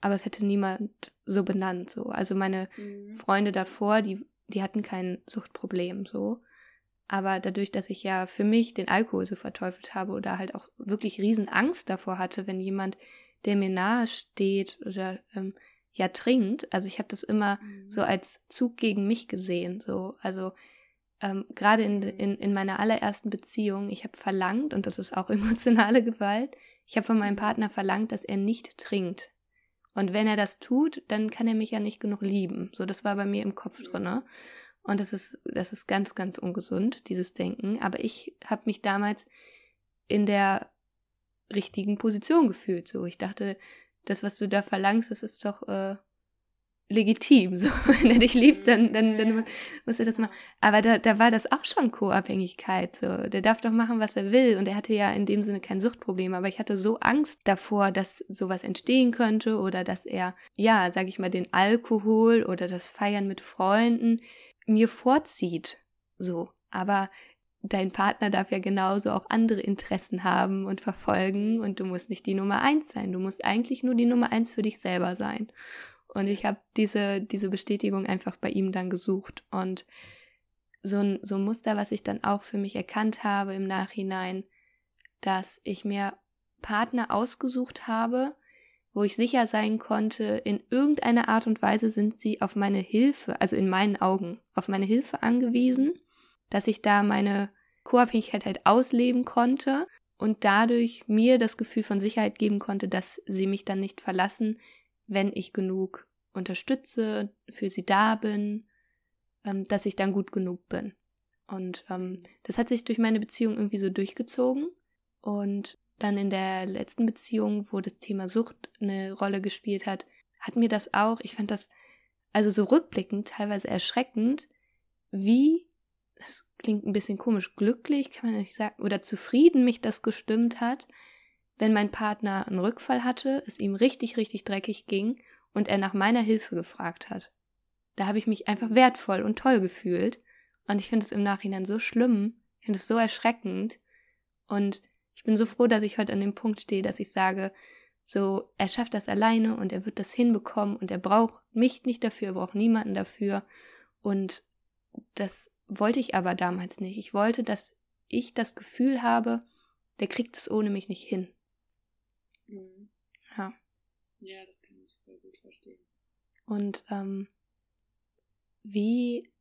aber es hätte niemand so benannt so. Also meine mhm. Freunde davor, die die hatten kein Suchtproblem so. Aber dadurch, dass ich ja für mich den Alkohol so verteufelt habe oder halt auch wirklich riesen Angst davor hatte, wenn jemand, der mir nahe steht oder ähm, ja trinkt, also ich habe das immer mhm. so als Zug gegen mich gesehen. So, also ähm, gerade in, in, in meiner allerersten Beziehung, ich habe verlangt, und das ist auch emotionale Gewalt, ich habe von meinem mhm. Partner verlangt, dass er nicht trinkt. Und wenn er das tut, dann kann er mich ja nicht genug lieben. So, das war bei mir im Kopf drin. Ne? Und das ist, das ist ganz, ganz ungesund, dieses Denken. Aber ich habe mich damals in der richtigen Position gefühlt. So, ich dachte, das, was du da verlangst, das ist doch äh, legitim. So, wenn er dich liebt, dann, dann, dann muss er das machen. Aber da, da war das auch schon Co-Abhängigkeit. So. Der darf doch machen, was er will. Und er hatte ja in dem Sinne kein Suchtproblem. Aber ich hatte so Angst davor, dass sowas entstehen könnte oder dass er, ja, sag ich mal, den Alkohol oder das Feiern mit Freunden mir vorzieht. So. Aber dein Partner darf ja genauso auch andere Interessen haben und verfolgen und du musst nicht die Nummer eins sein. Du musst eigentlich nur die Nummer eins für dich selber sein. Und ich habe diese, diese Bestätigung einfach bei ihm dann gesucht. Und so ein, so ein Muster, was ich dann auch für mich erkannt habe im Nachhinein, dass ich mir Partner ausgesucht habe, wo ich sicher sein konnte, in irgendeiner Art und Weise sind sie auf meine Hilfe, also in meinen Augen, auf meine Hilfe angewiesen, dass ich da meine Co-Abhängigkeit halt ausleben konnte und dadurch mir das Gefühl von Sicherheit geben konnte, dass sie mich dann nicht verlassen, wenn ich genug unterstütze, für sie da bin, ähm, dass ich dann gut genug bin. Und ähm, das hat sich durch meine Beziehung irgendwie so durchgezogen. Und dann in der letzten Beziehung, wo das Thema Sucht eine Rolle gespielt hat, hat mir das auch, ich fand das also so rückblickend teilweise erschreckend, wie, das klingt ein bisschen komisch, glücklich, kann man nicht sagen, oder zufrieden mich das gestimmt hat, wenn mein Partner einen Rückfall hatte, es ihm richtig, richtig dreckig ging und er nach meiner Hilfe gefragt hat. Da habe ich mich einfach wertvoll und toll gefühlt. Und ich finde es im Nachhinein so schlimm, finde es so erschreckend. Und ich bin so froh, dass ich heute an dem Punkt stehe, dass ich sage, so, er schafft das alleine und er wird das hinbekommen und er braucht mich nicht dafür, er braucht niemanden dafür. Und das wollte ich aber damals nicht. Ich wollte, dass ich das Gefühl habe, der kriegt es ohne mich nicht hin. Mhm. Ja. Ja, das kann ich voll gut verstehen. Und ähm, wie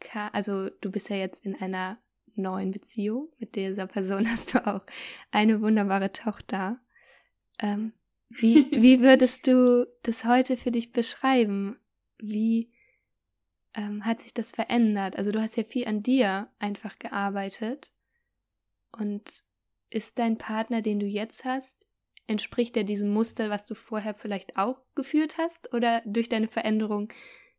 kann, also du bist ja jetzt in einer neuen Beziehung. Mit dieser Person hast du auch eine wunderbare Tochter. Ähm, wie, wie würdest du das heute für dich beschreiben? Wie ähm, hat sich das verändert? Also du hast ja viel an dir einfach gearbeitet. Und ist dein Partner, den du jetzt hast, entspricht er diesem Muster, was du vorher vielleicht auch geführt hast? Oder durch deine Veränderung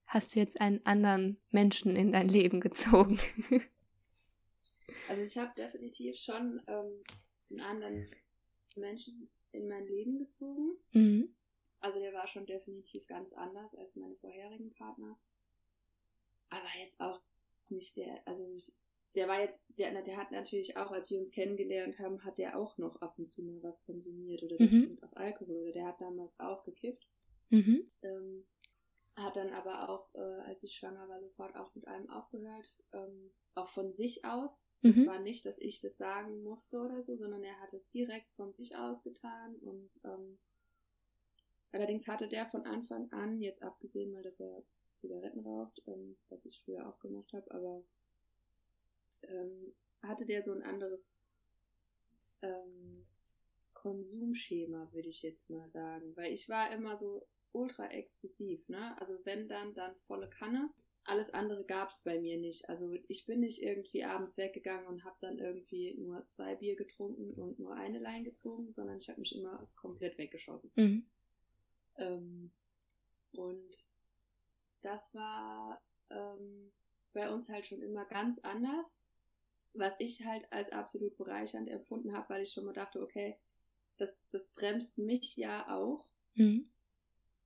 hast du jetzt einen anderen Menschen in dein Leben gezogen? Also ich habe definitiv schon ähm, einen anderen Menschen in mein Leben gezogen. Mhm. Also der war schon definitiv ganz anders als meine vorherigen Partner. Aber jetzt auch nicht der, also der war jetzt, der, der hat natürlich auch, als wir uns kennengelernt haben, hat der auch noch ab und zu mal was konsumiert oder der mhm. trinkt auch Alkohol oder der hat damals auch gekifft. Mhm. Ähm, hat dann aber auch, äh, als ich schwanger war, sofort auch mit allem aufgehört. Ähm, auch von sich aus. Es mhm. war nicht, dass ich das sagen musste oder so, sondern er hat es direkt von sich aus getan. Und ähm, allerdings hatte der von Anfang an, jetzt abgesehen mal, dass er Zigaretten raucht, ähm, was ich früher auch gemacht habe, aber ähm, hatte der so ein anderes ähm, Konsumschema, würde ich jetzt mal sagen. Weil ich war immer so ultra exzessiv, ne? Also wenn dann, dann volle Kanne. Alles andere gab es bei mir nicht. Also ich bin nicht irgendwie abends weggegangen und habe dann irgendwie nur zwei Bier getrunken und nur eine Lein gezogen, sondern ich habe mich immer komplett weggeschossen. Mhm. Ähm, und das war ähm, bei uns halt schon immer ganz anders was ich halt als absolut bereichernd empfunden habe, weil ich schon mal dachte, okay, das, das bremst mich ja auch. Mhm.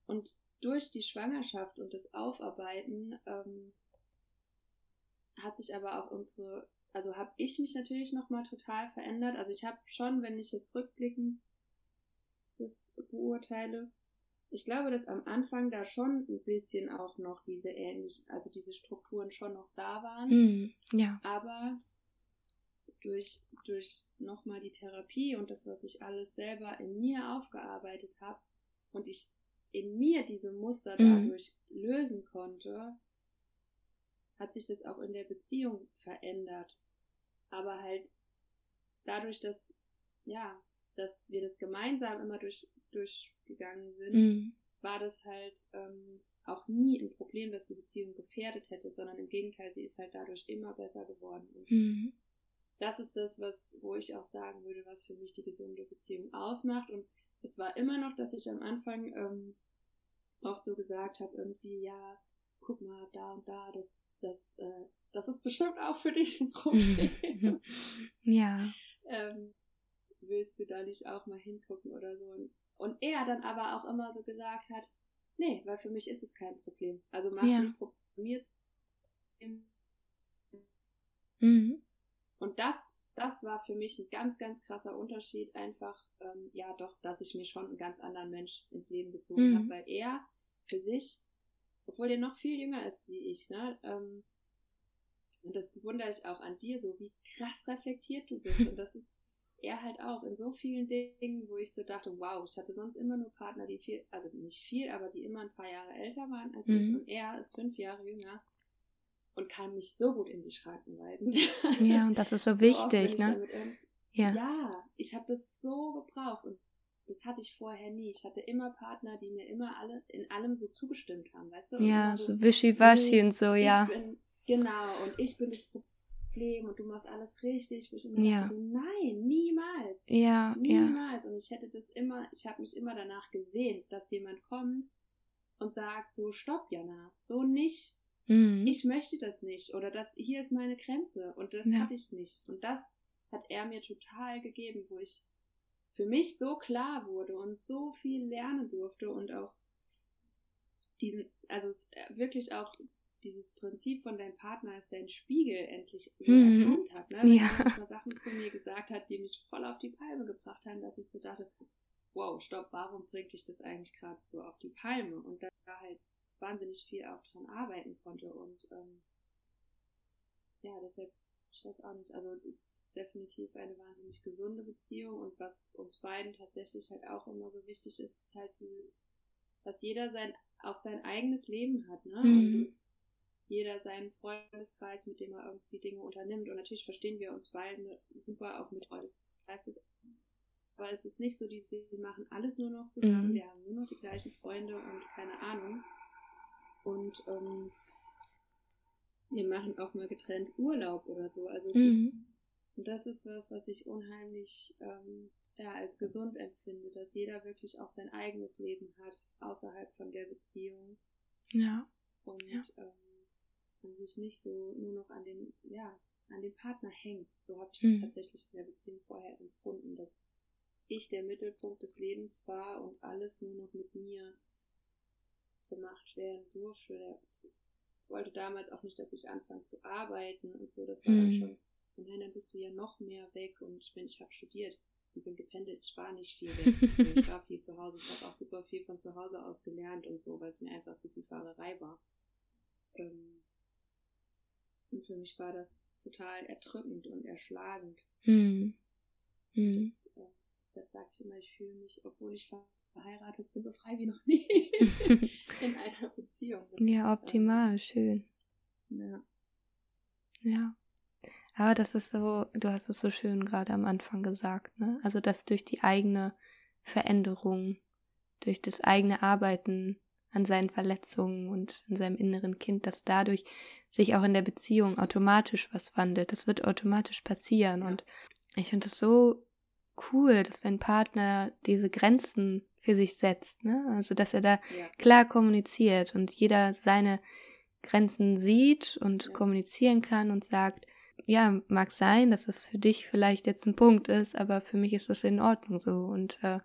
Und durch die Schwangerschaft und das Aufarbeiten ähm, hat sich aber auch unsere, also habe ich mich natürlich nochmal total verändert. Also ich habe schon, wenn ich jetzt rückblickend das beurteile, ich glaube, dass am Anfang da schon ein bisschen auch noch diese ähnlichen, also diese Strukturen schon noch da waren. Mm, ja. Aber durch, durch nochmal die Therapie und das, was ich alles selber in mir aufgearbeitet habe und ich in mir diese Muster mhm. dadurch lösen konnte, hat sich das auch in der Beziehung verändert. Aber halt dadurch, dass, ja, dass wir das gemeinsam immer durch, durchgegangen sind, mhm. war das halt ähm, auch nie ein Problem, dass die Beziehung gefährdet hätte, sondern im Gegenteil, sie ist halt dadurch immer besser geworden. Und mhm das ist das, was, wo ich auch sagen würde, was für mich die gesunde Beziehung ausmacht. Und es war immer noch, dass ich am Anfang ähm, oft so gesagt habe, irgendwie, ja, guck mal, da und da, das, das, äh, das ist bestimmt auch für dich ein Problem. ja. Ähm, willst du da nicht auch mal hingucken oder so? Und er dann aber auch immer so gesagt hat, nee, weil für mich ist es kein Problem. Also mach ja. nicht Problem. Mhm. Und das, das war für mich ein ganz, ganz krasser Unterschied, einfach, ähm, ja, doch, dass ich mir schon einen ganz anderen Mensch ins Leben gezogen mhm. habe, weil er für sich, obwohl er noch viel jünger ist wie ich, ne, ähm, und das bewundere ich auch an dir, so wie krass reflektiert du bist. Und das ist er halt auch in so vielen Dingen, wo ich so dachte, wow, ich hatte sonst immer nur Partner, die viel, also nicht viel, aber die immer ein paar Jahre älter waren als mhm. ich. Und er ist fünf Jahre jünger und kann mich so gut in die Schranken weisen. Ja, und das ist so wichtig, so ne? ja. ja, ich habe das so gebraucht und das hatte ich vorher nie. Ich hatte immer Partner, die mir immer alle in allem so zugestimmt haben, weißt du? ja, so, so wischiwaschi und so, ja. Bin, genau, und ich bin das Problem und du machst alles richtig. Wo ich immer ja. dachte, so, nein, niemals. Ja, niemals. Ja. Und ich hätte das immer, ich habe mich immer danach gesehen, dass jemand kommt und sagt, so stopp, Jana, so nicht. Mhm. Ich möchte das nicht oder das hier ist meine Grenze und das ja. hatte ich nicht. Und das hat er mir total gegeben, wo ich für mich so klar wurde und so viel lernen durfte und auch diesen, also äh, wirklich auch dieses Prinzip von deinem Partner ist dein Spiegel endlich mhm. erkannt hat. Ne? Wenn ja. er manchmal Sachen zu mir gesagt hat, die mich voll auf die Palme gebracht haben, dass ich so dachte, wow, stopp, warum bringt dich das eigentlich gerade so auf die Palme? Und da war halt wahnsinnig viel auch dran arbeiten konnte. Und ähm, ja, deshalb, ich weiß auch nicht, also es ist definitiv eine wahnsinnig gesunde Beziehung und was uns beiden tatsächlich halt auch immer so wichtig ist, ist halt dieses, dass jeder sein auch sein eigenes Leben hat, ne? Mhm. Und jeder seinen Freundeskreis, mit dem er irgendwie Dinge unternimmt. Und natürlich verstehen wir uns beide super, auch mit Freundeskreises. Aber es ist nicht so, dass wir machen alles nur noch zusammen, mhm. wir haben nur noch die gleichen Freunde und keine Ahnung. Und ähm, wir machen auch mal getrennt Urlaub oder so. Also mhm. ist, und das ist was, was ich unheimlich ähm, ja, als gesund empfinde, dass jeder wirklich auch sein eigenes Leben hat, außerhalb von der Beziehung. Ja. Und ja. Ähm, man sich nicht so nur noch an den, ja, an den Partner hängt. So habe ich das mhm. tatsächlich in der Beziehung vorher empfunden, dass ich der Mittelpunkt des Lebens war und alles nur noch mit mir gemacht werden durfte. Ich wollte damals auch nicht, dass ich anfange zu arbeiten und so. Das war mhm. dann schon, und nein, dann bist du ja noch mehr weg. Und ich bin, ich habe studiert und bin gependelt. Ich war nicht viel weg. ich war viel zu Hause. Ich habe auch super viel von zu Hause aus gelernt und so, weil es mir einfach zu viel Fahrerei war. Ähm, und für mich war das total erdrückend und erschlagend. Mhm. Mhm. Das, äh, deshalb sage ich immer, ich fühle mich, obwohl ich verheiratet bin, so frei wie noch nie in einer Beziehung. Ja, ist, optimal, äh, schön. Ja. Ja. Aber das ist so, du hast es so schön gerade am Anfang gesagt, ne? Also, dass durch die eigene Veränderung, durch das eigene Arbeiten an seinen Verletzungen und an seinem inneren Kind, dass dadurch sich auch in der Beziehung automatisch was wandelt. Das wird automatisch passieren. Ja. Und ich finde es so cool, dass dein Partner diese Grenzen für sich setzt. Ne? Also, dass er da ja. klar kommuniziert und jeder seine Grenzen sieht und ja. kommunizieren kann und sagt, ja, mag sein, dass es für dich vielleicht jetzt ein Punkt ist, aber für mich ist das in Ordnung so und äh, ja.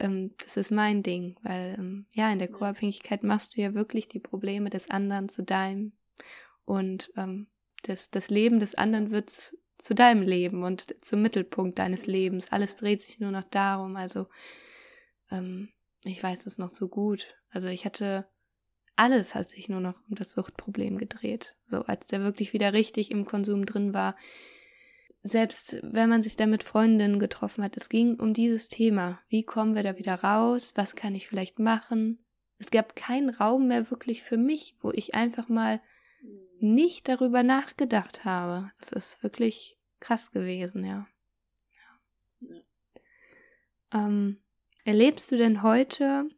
ähm, das ist mein Ding, weil ähm, ja, in der Co-Abhängigkeit machst du ja wirklich die Probleme des anderen zu deinem und ähm, das, das Leben des anderen wird zu deinem Leben und zum Mittelpunkt deines Lebens. Alles dreht sich nur noch darum. Also ähm, ich weiß das noch so gut. Also ich hatte alles hat sich nur noch um das Suchtproblem gedreht. So als der wirklich wieder richtig im Konsum drin war. Selbst wenn man sich da mit Freundinnen getroffen hat, es ging um dieses Thema. Wie kommen wir da wieder raus? Was kann ich vielleicht machen? Es gab keinen Raum mehr wirklich für mich, wo ich einfach mal nicht darüber nachgedacht habe. Das ist wirklich krass gewesen, ja. ja. ja. Ähm, erlebst du denn heute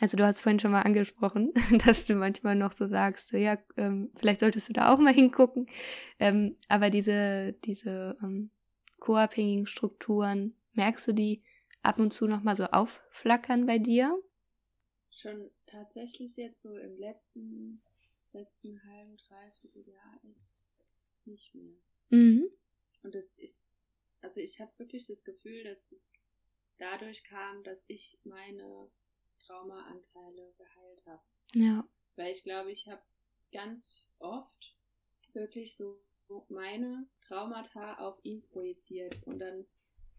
also du hast vorhin schon mal angesprochen, dass du manchmal noch so sagst, so, ja, ähm, vielleicht solltest du da auch mal hingucken. Ähm, aber diese, diese ähm, co-abhängigen Strukturen, merkst du die ab und zu noch mal so aufflackern bei dir? Schon tatsächlich jetzt so im letzten, letzten halben, dreiviertel Jahr echt nicht mehr. Mhm. Und das ist, also ich habe wirklich das Gefühl, dass es dadurch kam, dass ich meine Traumaanteile geheilt habe. Ja. Weil ich glaube, ich habe ganz oft wirklich so meine Traumata auf ihn projiziert und dann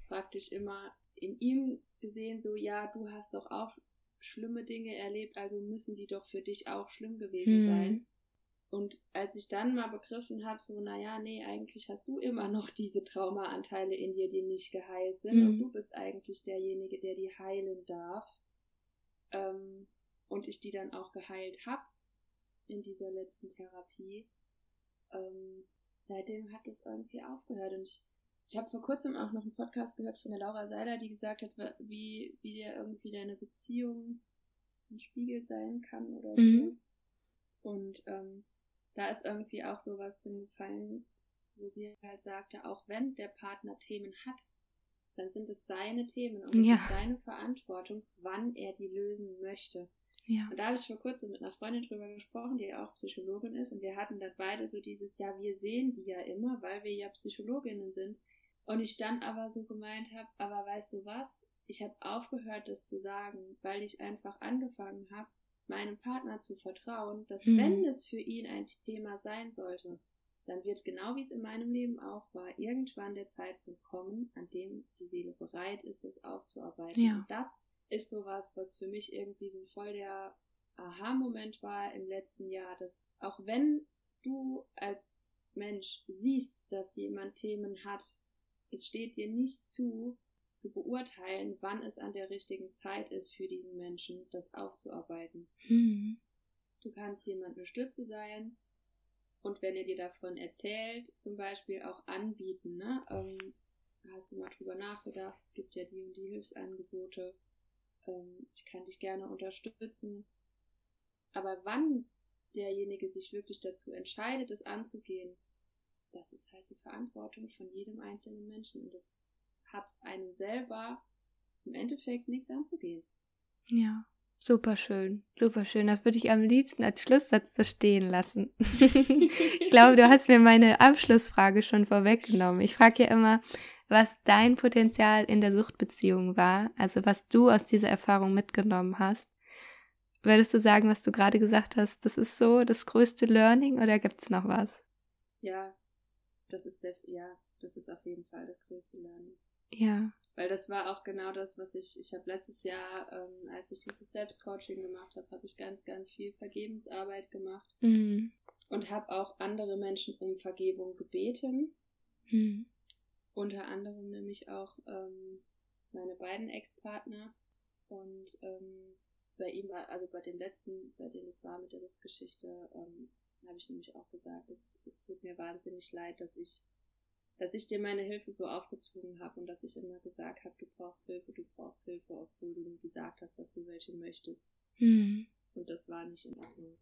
praktisch immer in ihm gesehen, so ja, du hast doch auch schlimme Dinge erlebt, also müssen die doch für dich auch schlimm gewesen hm. sein. Und als ich dann mal begriffen habe, so, naja, nee, eigentlich hast du immer noch diese Traumaanteile in dir, die nicht geheilt sind. Hm. Und du bist eigentlich derjenige, der die heilen darf ähm, und ich die dann auch geheilt habe in dieser letzten Therapie, ähm, seitdem hat es irgendwie aufgehört. Und ich, ich habe vor kurzem auch noch einen Podcast gehört von der Laura Seiler, die gesagt hat, wie, wie dir irgendwie deine Beziehung ein Spiegel sein kann oder mhm. so. Und ähm, da ist irgendwie auch sowas drin gefallen, wo sie halt sagte, auch wenn der Partner Themen hat, dann sind es seine Themen und es ja. ist seine Verantwortung, wann er die lösen möchte. Ja. Und da habe ich vor kurzem mit einer Freundin drüber gesprochen, die auch Psychologin ist, und wir hatten dann beide so dieses, ja, wir sehen die ja immer, weil wir ja Psychologinnen sind. Und ich dann aber so gemeint habe, aber weißt du was? Ich habe aufgehört, das zu sagen, weil ich einfach angefangen habe, meinem Partner zu vertrauen, dass mhm. wenn es für ihn ein Thema sein sollte, dann wird genau wie es in meinem Leben auch war, irgendwann der Zeitpunkt kommen, an dem die Seele bereit ist, das aufzuarbeiten. Ja. Und das ist sowas, was für mich irgendwie so voll der Aha-Moment war im letzten Jahr, dass auch wenn du als Mensch siehst, dass jemand Themen hat, es steht dir nicht zu, zu beurteilen, wann es an der richtigen Zeit ist für diesen Menschen, das aufzuarbeiten. Mhm. Du kannst jemand eine Stütze sein, Und wenn er dir davon erzählt, zum Beispiel auch anbieten, ne? Ähm, hast du mal drüber nachgedacht, es gibt ja die und die Hilfsangebote, ähm, ich kann dich gerne unterstützen. Aber wann derjenige sich wirklich dazu entscheidet, es anzugehen, das ist halt die Verantwortung von jedem einzelnen Menschen. Und das hat einem selber im Endeffekt nichts anzugehen. Ja, super schön, super schön. Das würde ich am liebsten als Schlusssatz so stehen lassen. ich glaube, du hast mir meine Abschlussfrage schon vorweggenommen. Ich frage ja immer, was dein Potenzial in der Suchtbeziehung war, also was du aus dieser Erfahrung mitgenommen hast. Würdest du sagen, was du gerade gesagt hast, das ist so das größte Learning oder gibt es noch was? Ja, das ist der, ja, das ist auf jeden Fall das größte Learning. Ja. Weil das war auch genau das, was ich, ich habe letztes Jahr, ähm, als ich dieses Selbstcoaching gemacht habe, habe ich ganz, ganz viel Vergebensarbeit gemacht mhm. und habe auch andere Menschen um Vergebung gebeten. Mhm. Unter anderem nämlich auch ähm, meine beiden Ex-Partner und ähm, bei ihm war, also bei dem letzten, bei dem es war mit der Suchtgeschichte, ähm, habe ich nämlich auch gesagt, es, es tut mir wahnsinnig leid, dass ich, dass ich dir meine Hilfe so aufgezwungen habe und dass ich immer gesagt habe, du brauchst Hilfe, du brauchst Hilfe, obwohl du nie gesagt hast, dass du welche möchtest. Mhm. Und das war nicht in Ordnung.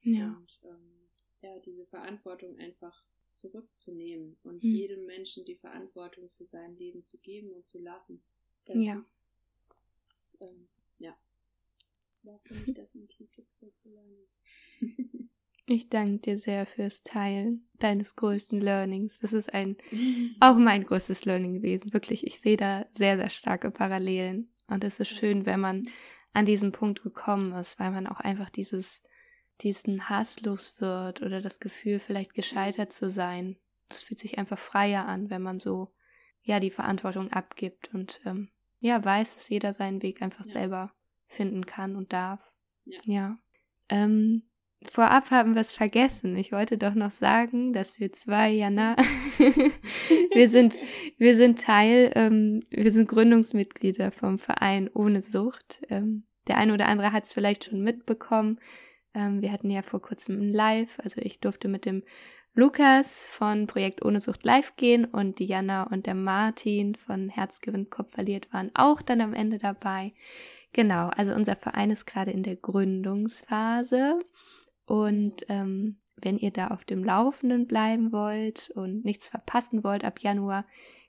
Ja. Und ähm, ja, diese Verantwortung einfach zurückzunehmen und mhm. jedem Menschen die Verantwortung für sein Leben zu geben und zu lassen. Das ja. ist, das, ähm, ja, war für mich definitiv das größte Learning. Ich danke dir sehr fürs Teilen deines größten Learnings. Das ist ein auch mein größtes Learning gewesen. Wirklich, ich sehe da sehr, sehr starke Parallelen. Und es ist schön, wenn man an diesen Punkt gekommen ist, weil man auch einfach dieses, diesen Hass los wird oder das Gefühl, vielleicht gescheitert zu sein. Es fühlt sich einfach freier an, wenn man so, ja, die Verantwortung abgibt und, ähm, ja, weiß, dass jeder seinen Weg einfach ja. selber finden kann und darf. Ja. ja. Ähm, Vorab haben wir es vergessen. Ich wollte doch noch sagen, dass wir zwei, Jana, wir sind, wir sind Teil, ähm, wir sind Gründungsmitglieder vom Verein Ohne Sucht. Ähm, der eine oder andere hat es vielleicht schon mitbekommen. Ähm, wir hatten ja vor kurzem ein Live, also ich durfte mit dem Lukas von Projekt Ohne Sucht live gehen und die Jana und der Martin von Herz gewinnt, Kopf verliert waren auch dann am Ende dabei. Genau, also unser Verein ist gerade in der Gründungsphase. Und ähm, wenn ihr da auf dem Laufenden bleiben wollt und nichts verpassen wollt ab Januar,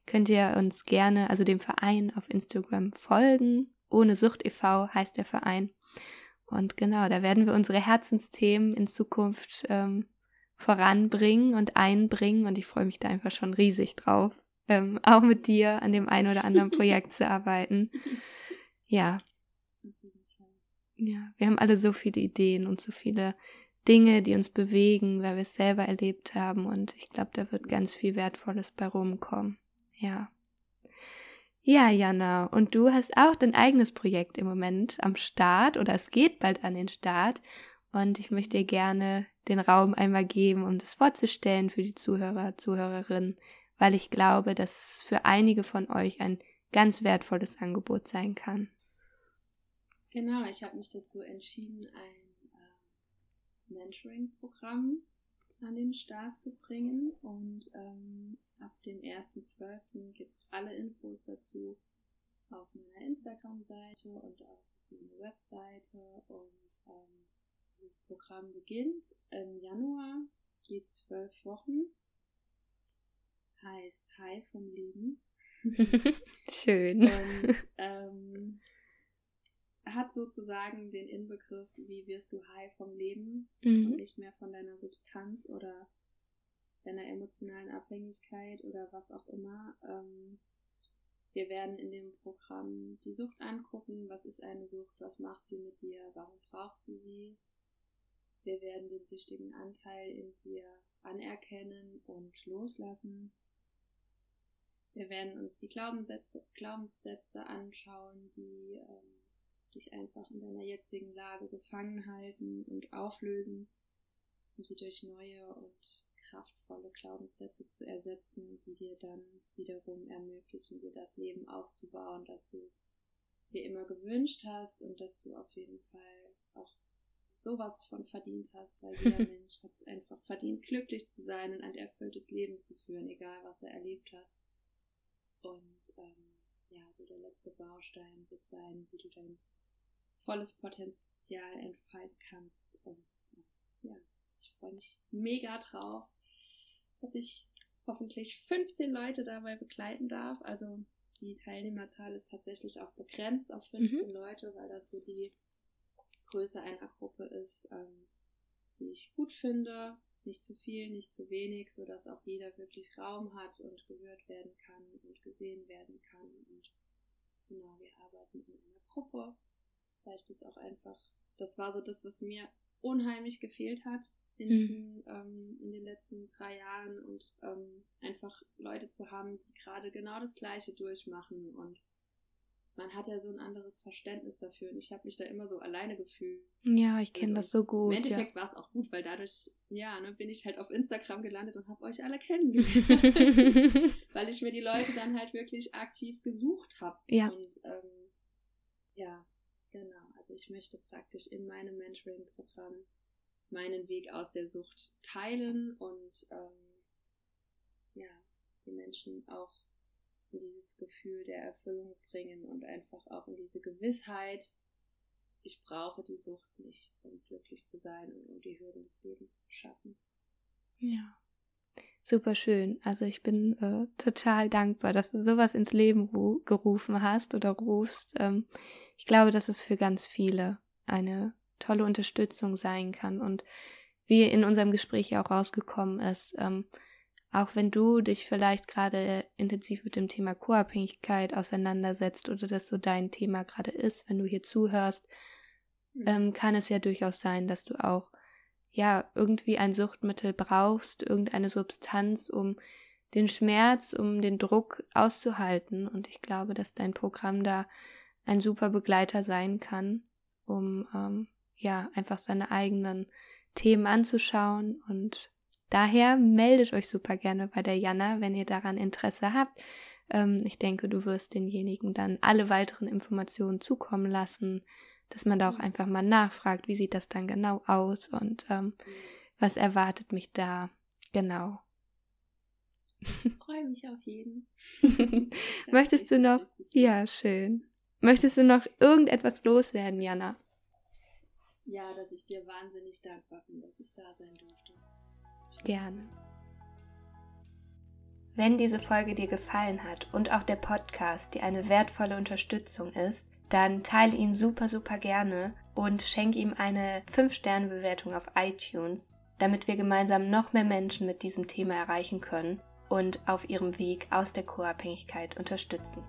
könnt ihr uns gerne, also dem Verein auf Instagram folgen. Ohne Sucht e.V. heißt der Verein. Und genau, da werden wir unsere Herzensthemen in Zukunft ähm, voranbringen und einbringen. Und ich freue mich da einfach schon riesig drauf, ähm, auch mit dir an dem einen oder anderen Projekt zu arbeiten. Ja. Ja, wir haben alle so viele Ideen und so viele Dinge, die uns bewegen, weil wir es selber erlebt haben. Und ich glaube, da wird ganz viel Wertvolles bei rumkommen. Ja. Ja, Jana, und du hast auch dein eigenes Projekt im Moment am Start oder es geht bald an den Start. Und ich möchte dir gerne den Raum einmal geben, um das vorzustellen für die Zuhörer, Zuhörerinnen, weil ich glaube, dass es für einige von euch ein ganz wertvolles Angebot sein kann. Genau, ich habe mich dazu entschieden, ein Mentoring-Programm an den Start zu bringen. Und ähm, ab dem 1.12. gibt es alle Infos dazu auf meiner Instagram-Seite und auf meiner Webseite. Und ähm, das Programm beginnt im Januar, geht zwölf Wochen, heißt High vom Leben. Schön. Und ähm, hat sozusagen den Inbegriff, wie wirst du high vom Leben mhm. und nicht mehr von deiner Substanz oder deiner emotionalen Abhängigkeit oder was auch immer. Ähm, wir werden in dem Programm die Sucht angucken. Was ist eine Sucht? Was macht sie mit dir? Warum brauchst du sie? Wir werden den süchtigen Anteil in dir anerkennen und loslassen. Wir werden uns die Glaubenssätze, Glaubenssätze anschauen, die ähm, dich einfach in deiner jetzigen Lage gefangen halten und auflösen, um sie durch neue und kraftvolle Glaubenssätze zu ersetzen, die dir dann wiederum ermöglichen, dir das Leben aufzubauen, das du dir immer gewünscht hast und das du auf jeden Fall auch sowas von verdient hast, weil jeder Mensch hat es einfach verdient, glücklich zu sein und ein erfülltes Leben zu führen, egal was er erlebt hat. Und ähm, ja, so der letzte Baustein wird sein, wie du dein volles Potenzial entfalten kannst. Und ja, ich freue mich mega drauf, dass ich hoffentlich 15 Leute dabei begleiten darf. Also die Teilnehmerzahl ist tatsächlich auch begrenzt auf 15 mhm. Leute, weil das so die Größe einer Gruppe ist, ähm, die ich gut finde. Nicht zu viel, nicht zu wenig, sodass auch jeder wirklich Raum hat und gehört werden kann und gesehen werden kann. Und genau, wir arbeiten in einer Gruppe. Vielleicht ist auch einfach, das war so das, was mir unheimlich gefehlt hat in, mhm. diesen, ähm, in den letzten drei Jahren und ähm, einfach Leute zu haben, die gerade genau das Gleiche durchmachen und man hat ja so ein anderes Verständnis dafür und ich habe mich da immer so alleine gefühlt. Ja, ich kenne das so gut. Im Endeffekt ja. war es auch gut, weil dadurch, ja, ne, bin ich halt auf Instagram gelandet und habe euch alle kennengelernt. weil ich mir die Leute dann halt wirklich aktiv gesucht habe. Ja. Und ähm, ja, genau. Also ich möchte praktisch in meinem Mentoring-Programm meinen Weg aus der Sucht teilen und ähm, ja, die Menschen auch in dieses Gefühl der Erfüllung bringen und einfach auch in diese Gewissheit, ich brauche die Sucht nicht, um glücklich zu sein und um die Hürden des Lebens zu schaffen. Ja, super schön. Also ich bin äh, total dankbar, dass du sowas ins Leben gerufen hast oder rufst. Ähm, ich glaube, dass es für ganz viele eine tolle Unterstützung sein kann. Und wie in unserem Gespräch auch rausgekommen ist, ähm, auch wenn du dich vielleicht gerade intensiv mit dem Thema Co-Abhängigkeit auseinandersetzt oder das so dein Thema gerade ist, wenn du hier zuhörst, mhm. ähm, kann es ja durchaus sein, dass du auch ja irgendwie ein Suchtmittel brauchst, irgendeine Substanz, um den Schmerz, um den Druck auszuhalten. Und ich glaube, dass dein Programm da ein super Begleiter sein kann, um ähm, ja, einfach seine eigenen Themen anzuschauen. Und daher meldet euch super gerne bei der Jana, wenn ihr daran Interesse habt. Ähm, ich denke, du wirst denjenigen dann alle weiteren Informationen zukommen lassen, dass man da auch einfach mal nachfragt, wie sieht das dann genau aus und ähm, was erwartet mich da genau. Ich freue mich auf jeden. Möchtest du noch? Ja, schön. Möchtest du noch irgendetwas loswerden, Jana? ja, dass ich dir wahnsinnig dankbar bin, dass ich da sein durfte. Gerne. Wenn diese Folge dir gefallen hat und auch der Podcast dir eine wertvolle Unterstützung ist, dann teile ihn super, super gerne und schenke ihm eine 5-Sterne-Bewertung auf iTunes, damit wir gemeinsam noch mehr Menschen mit diesem Thema erreichen können und auf ihrem Weg aus der Co-Abhängigkeit unterstützen.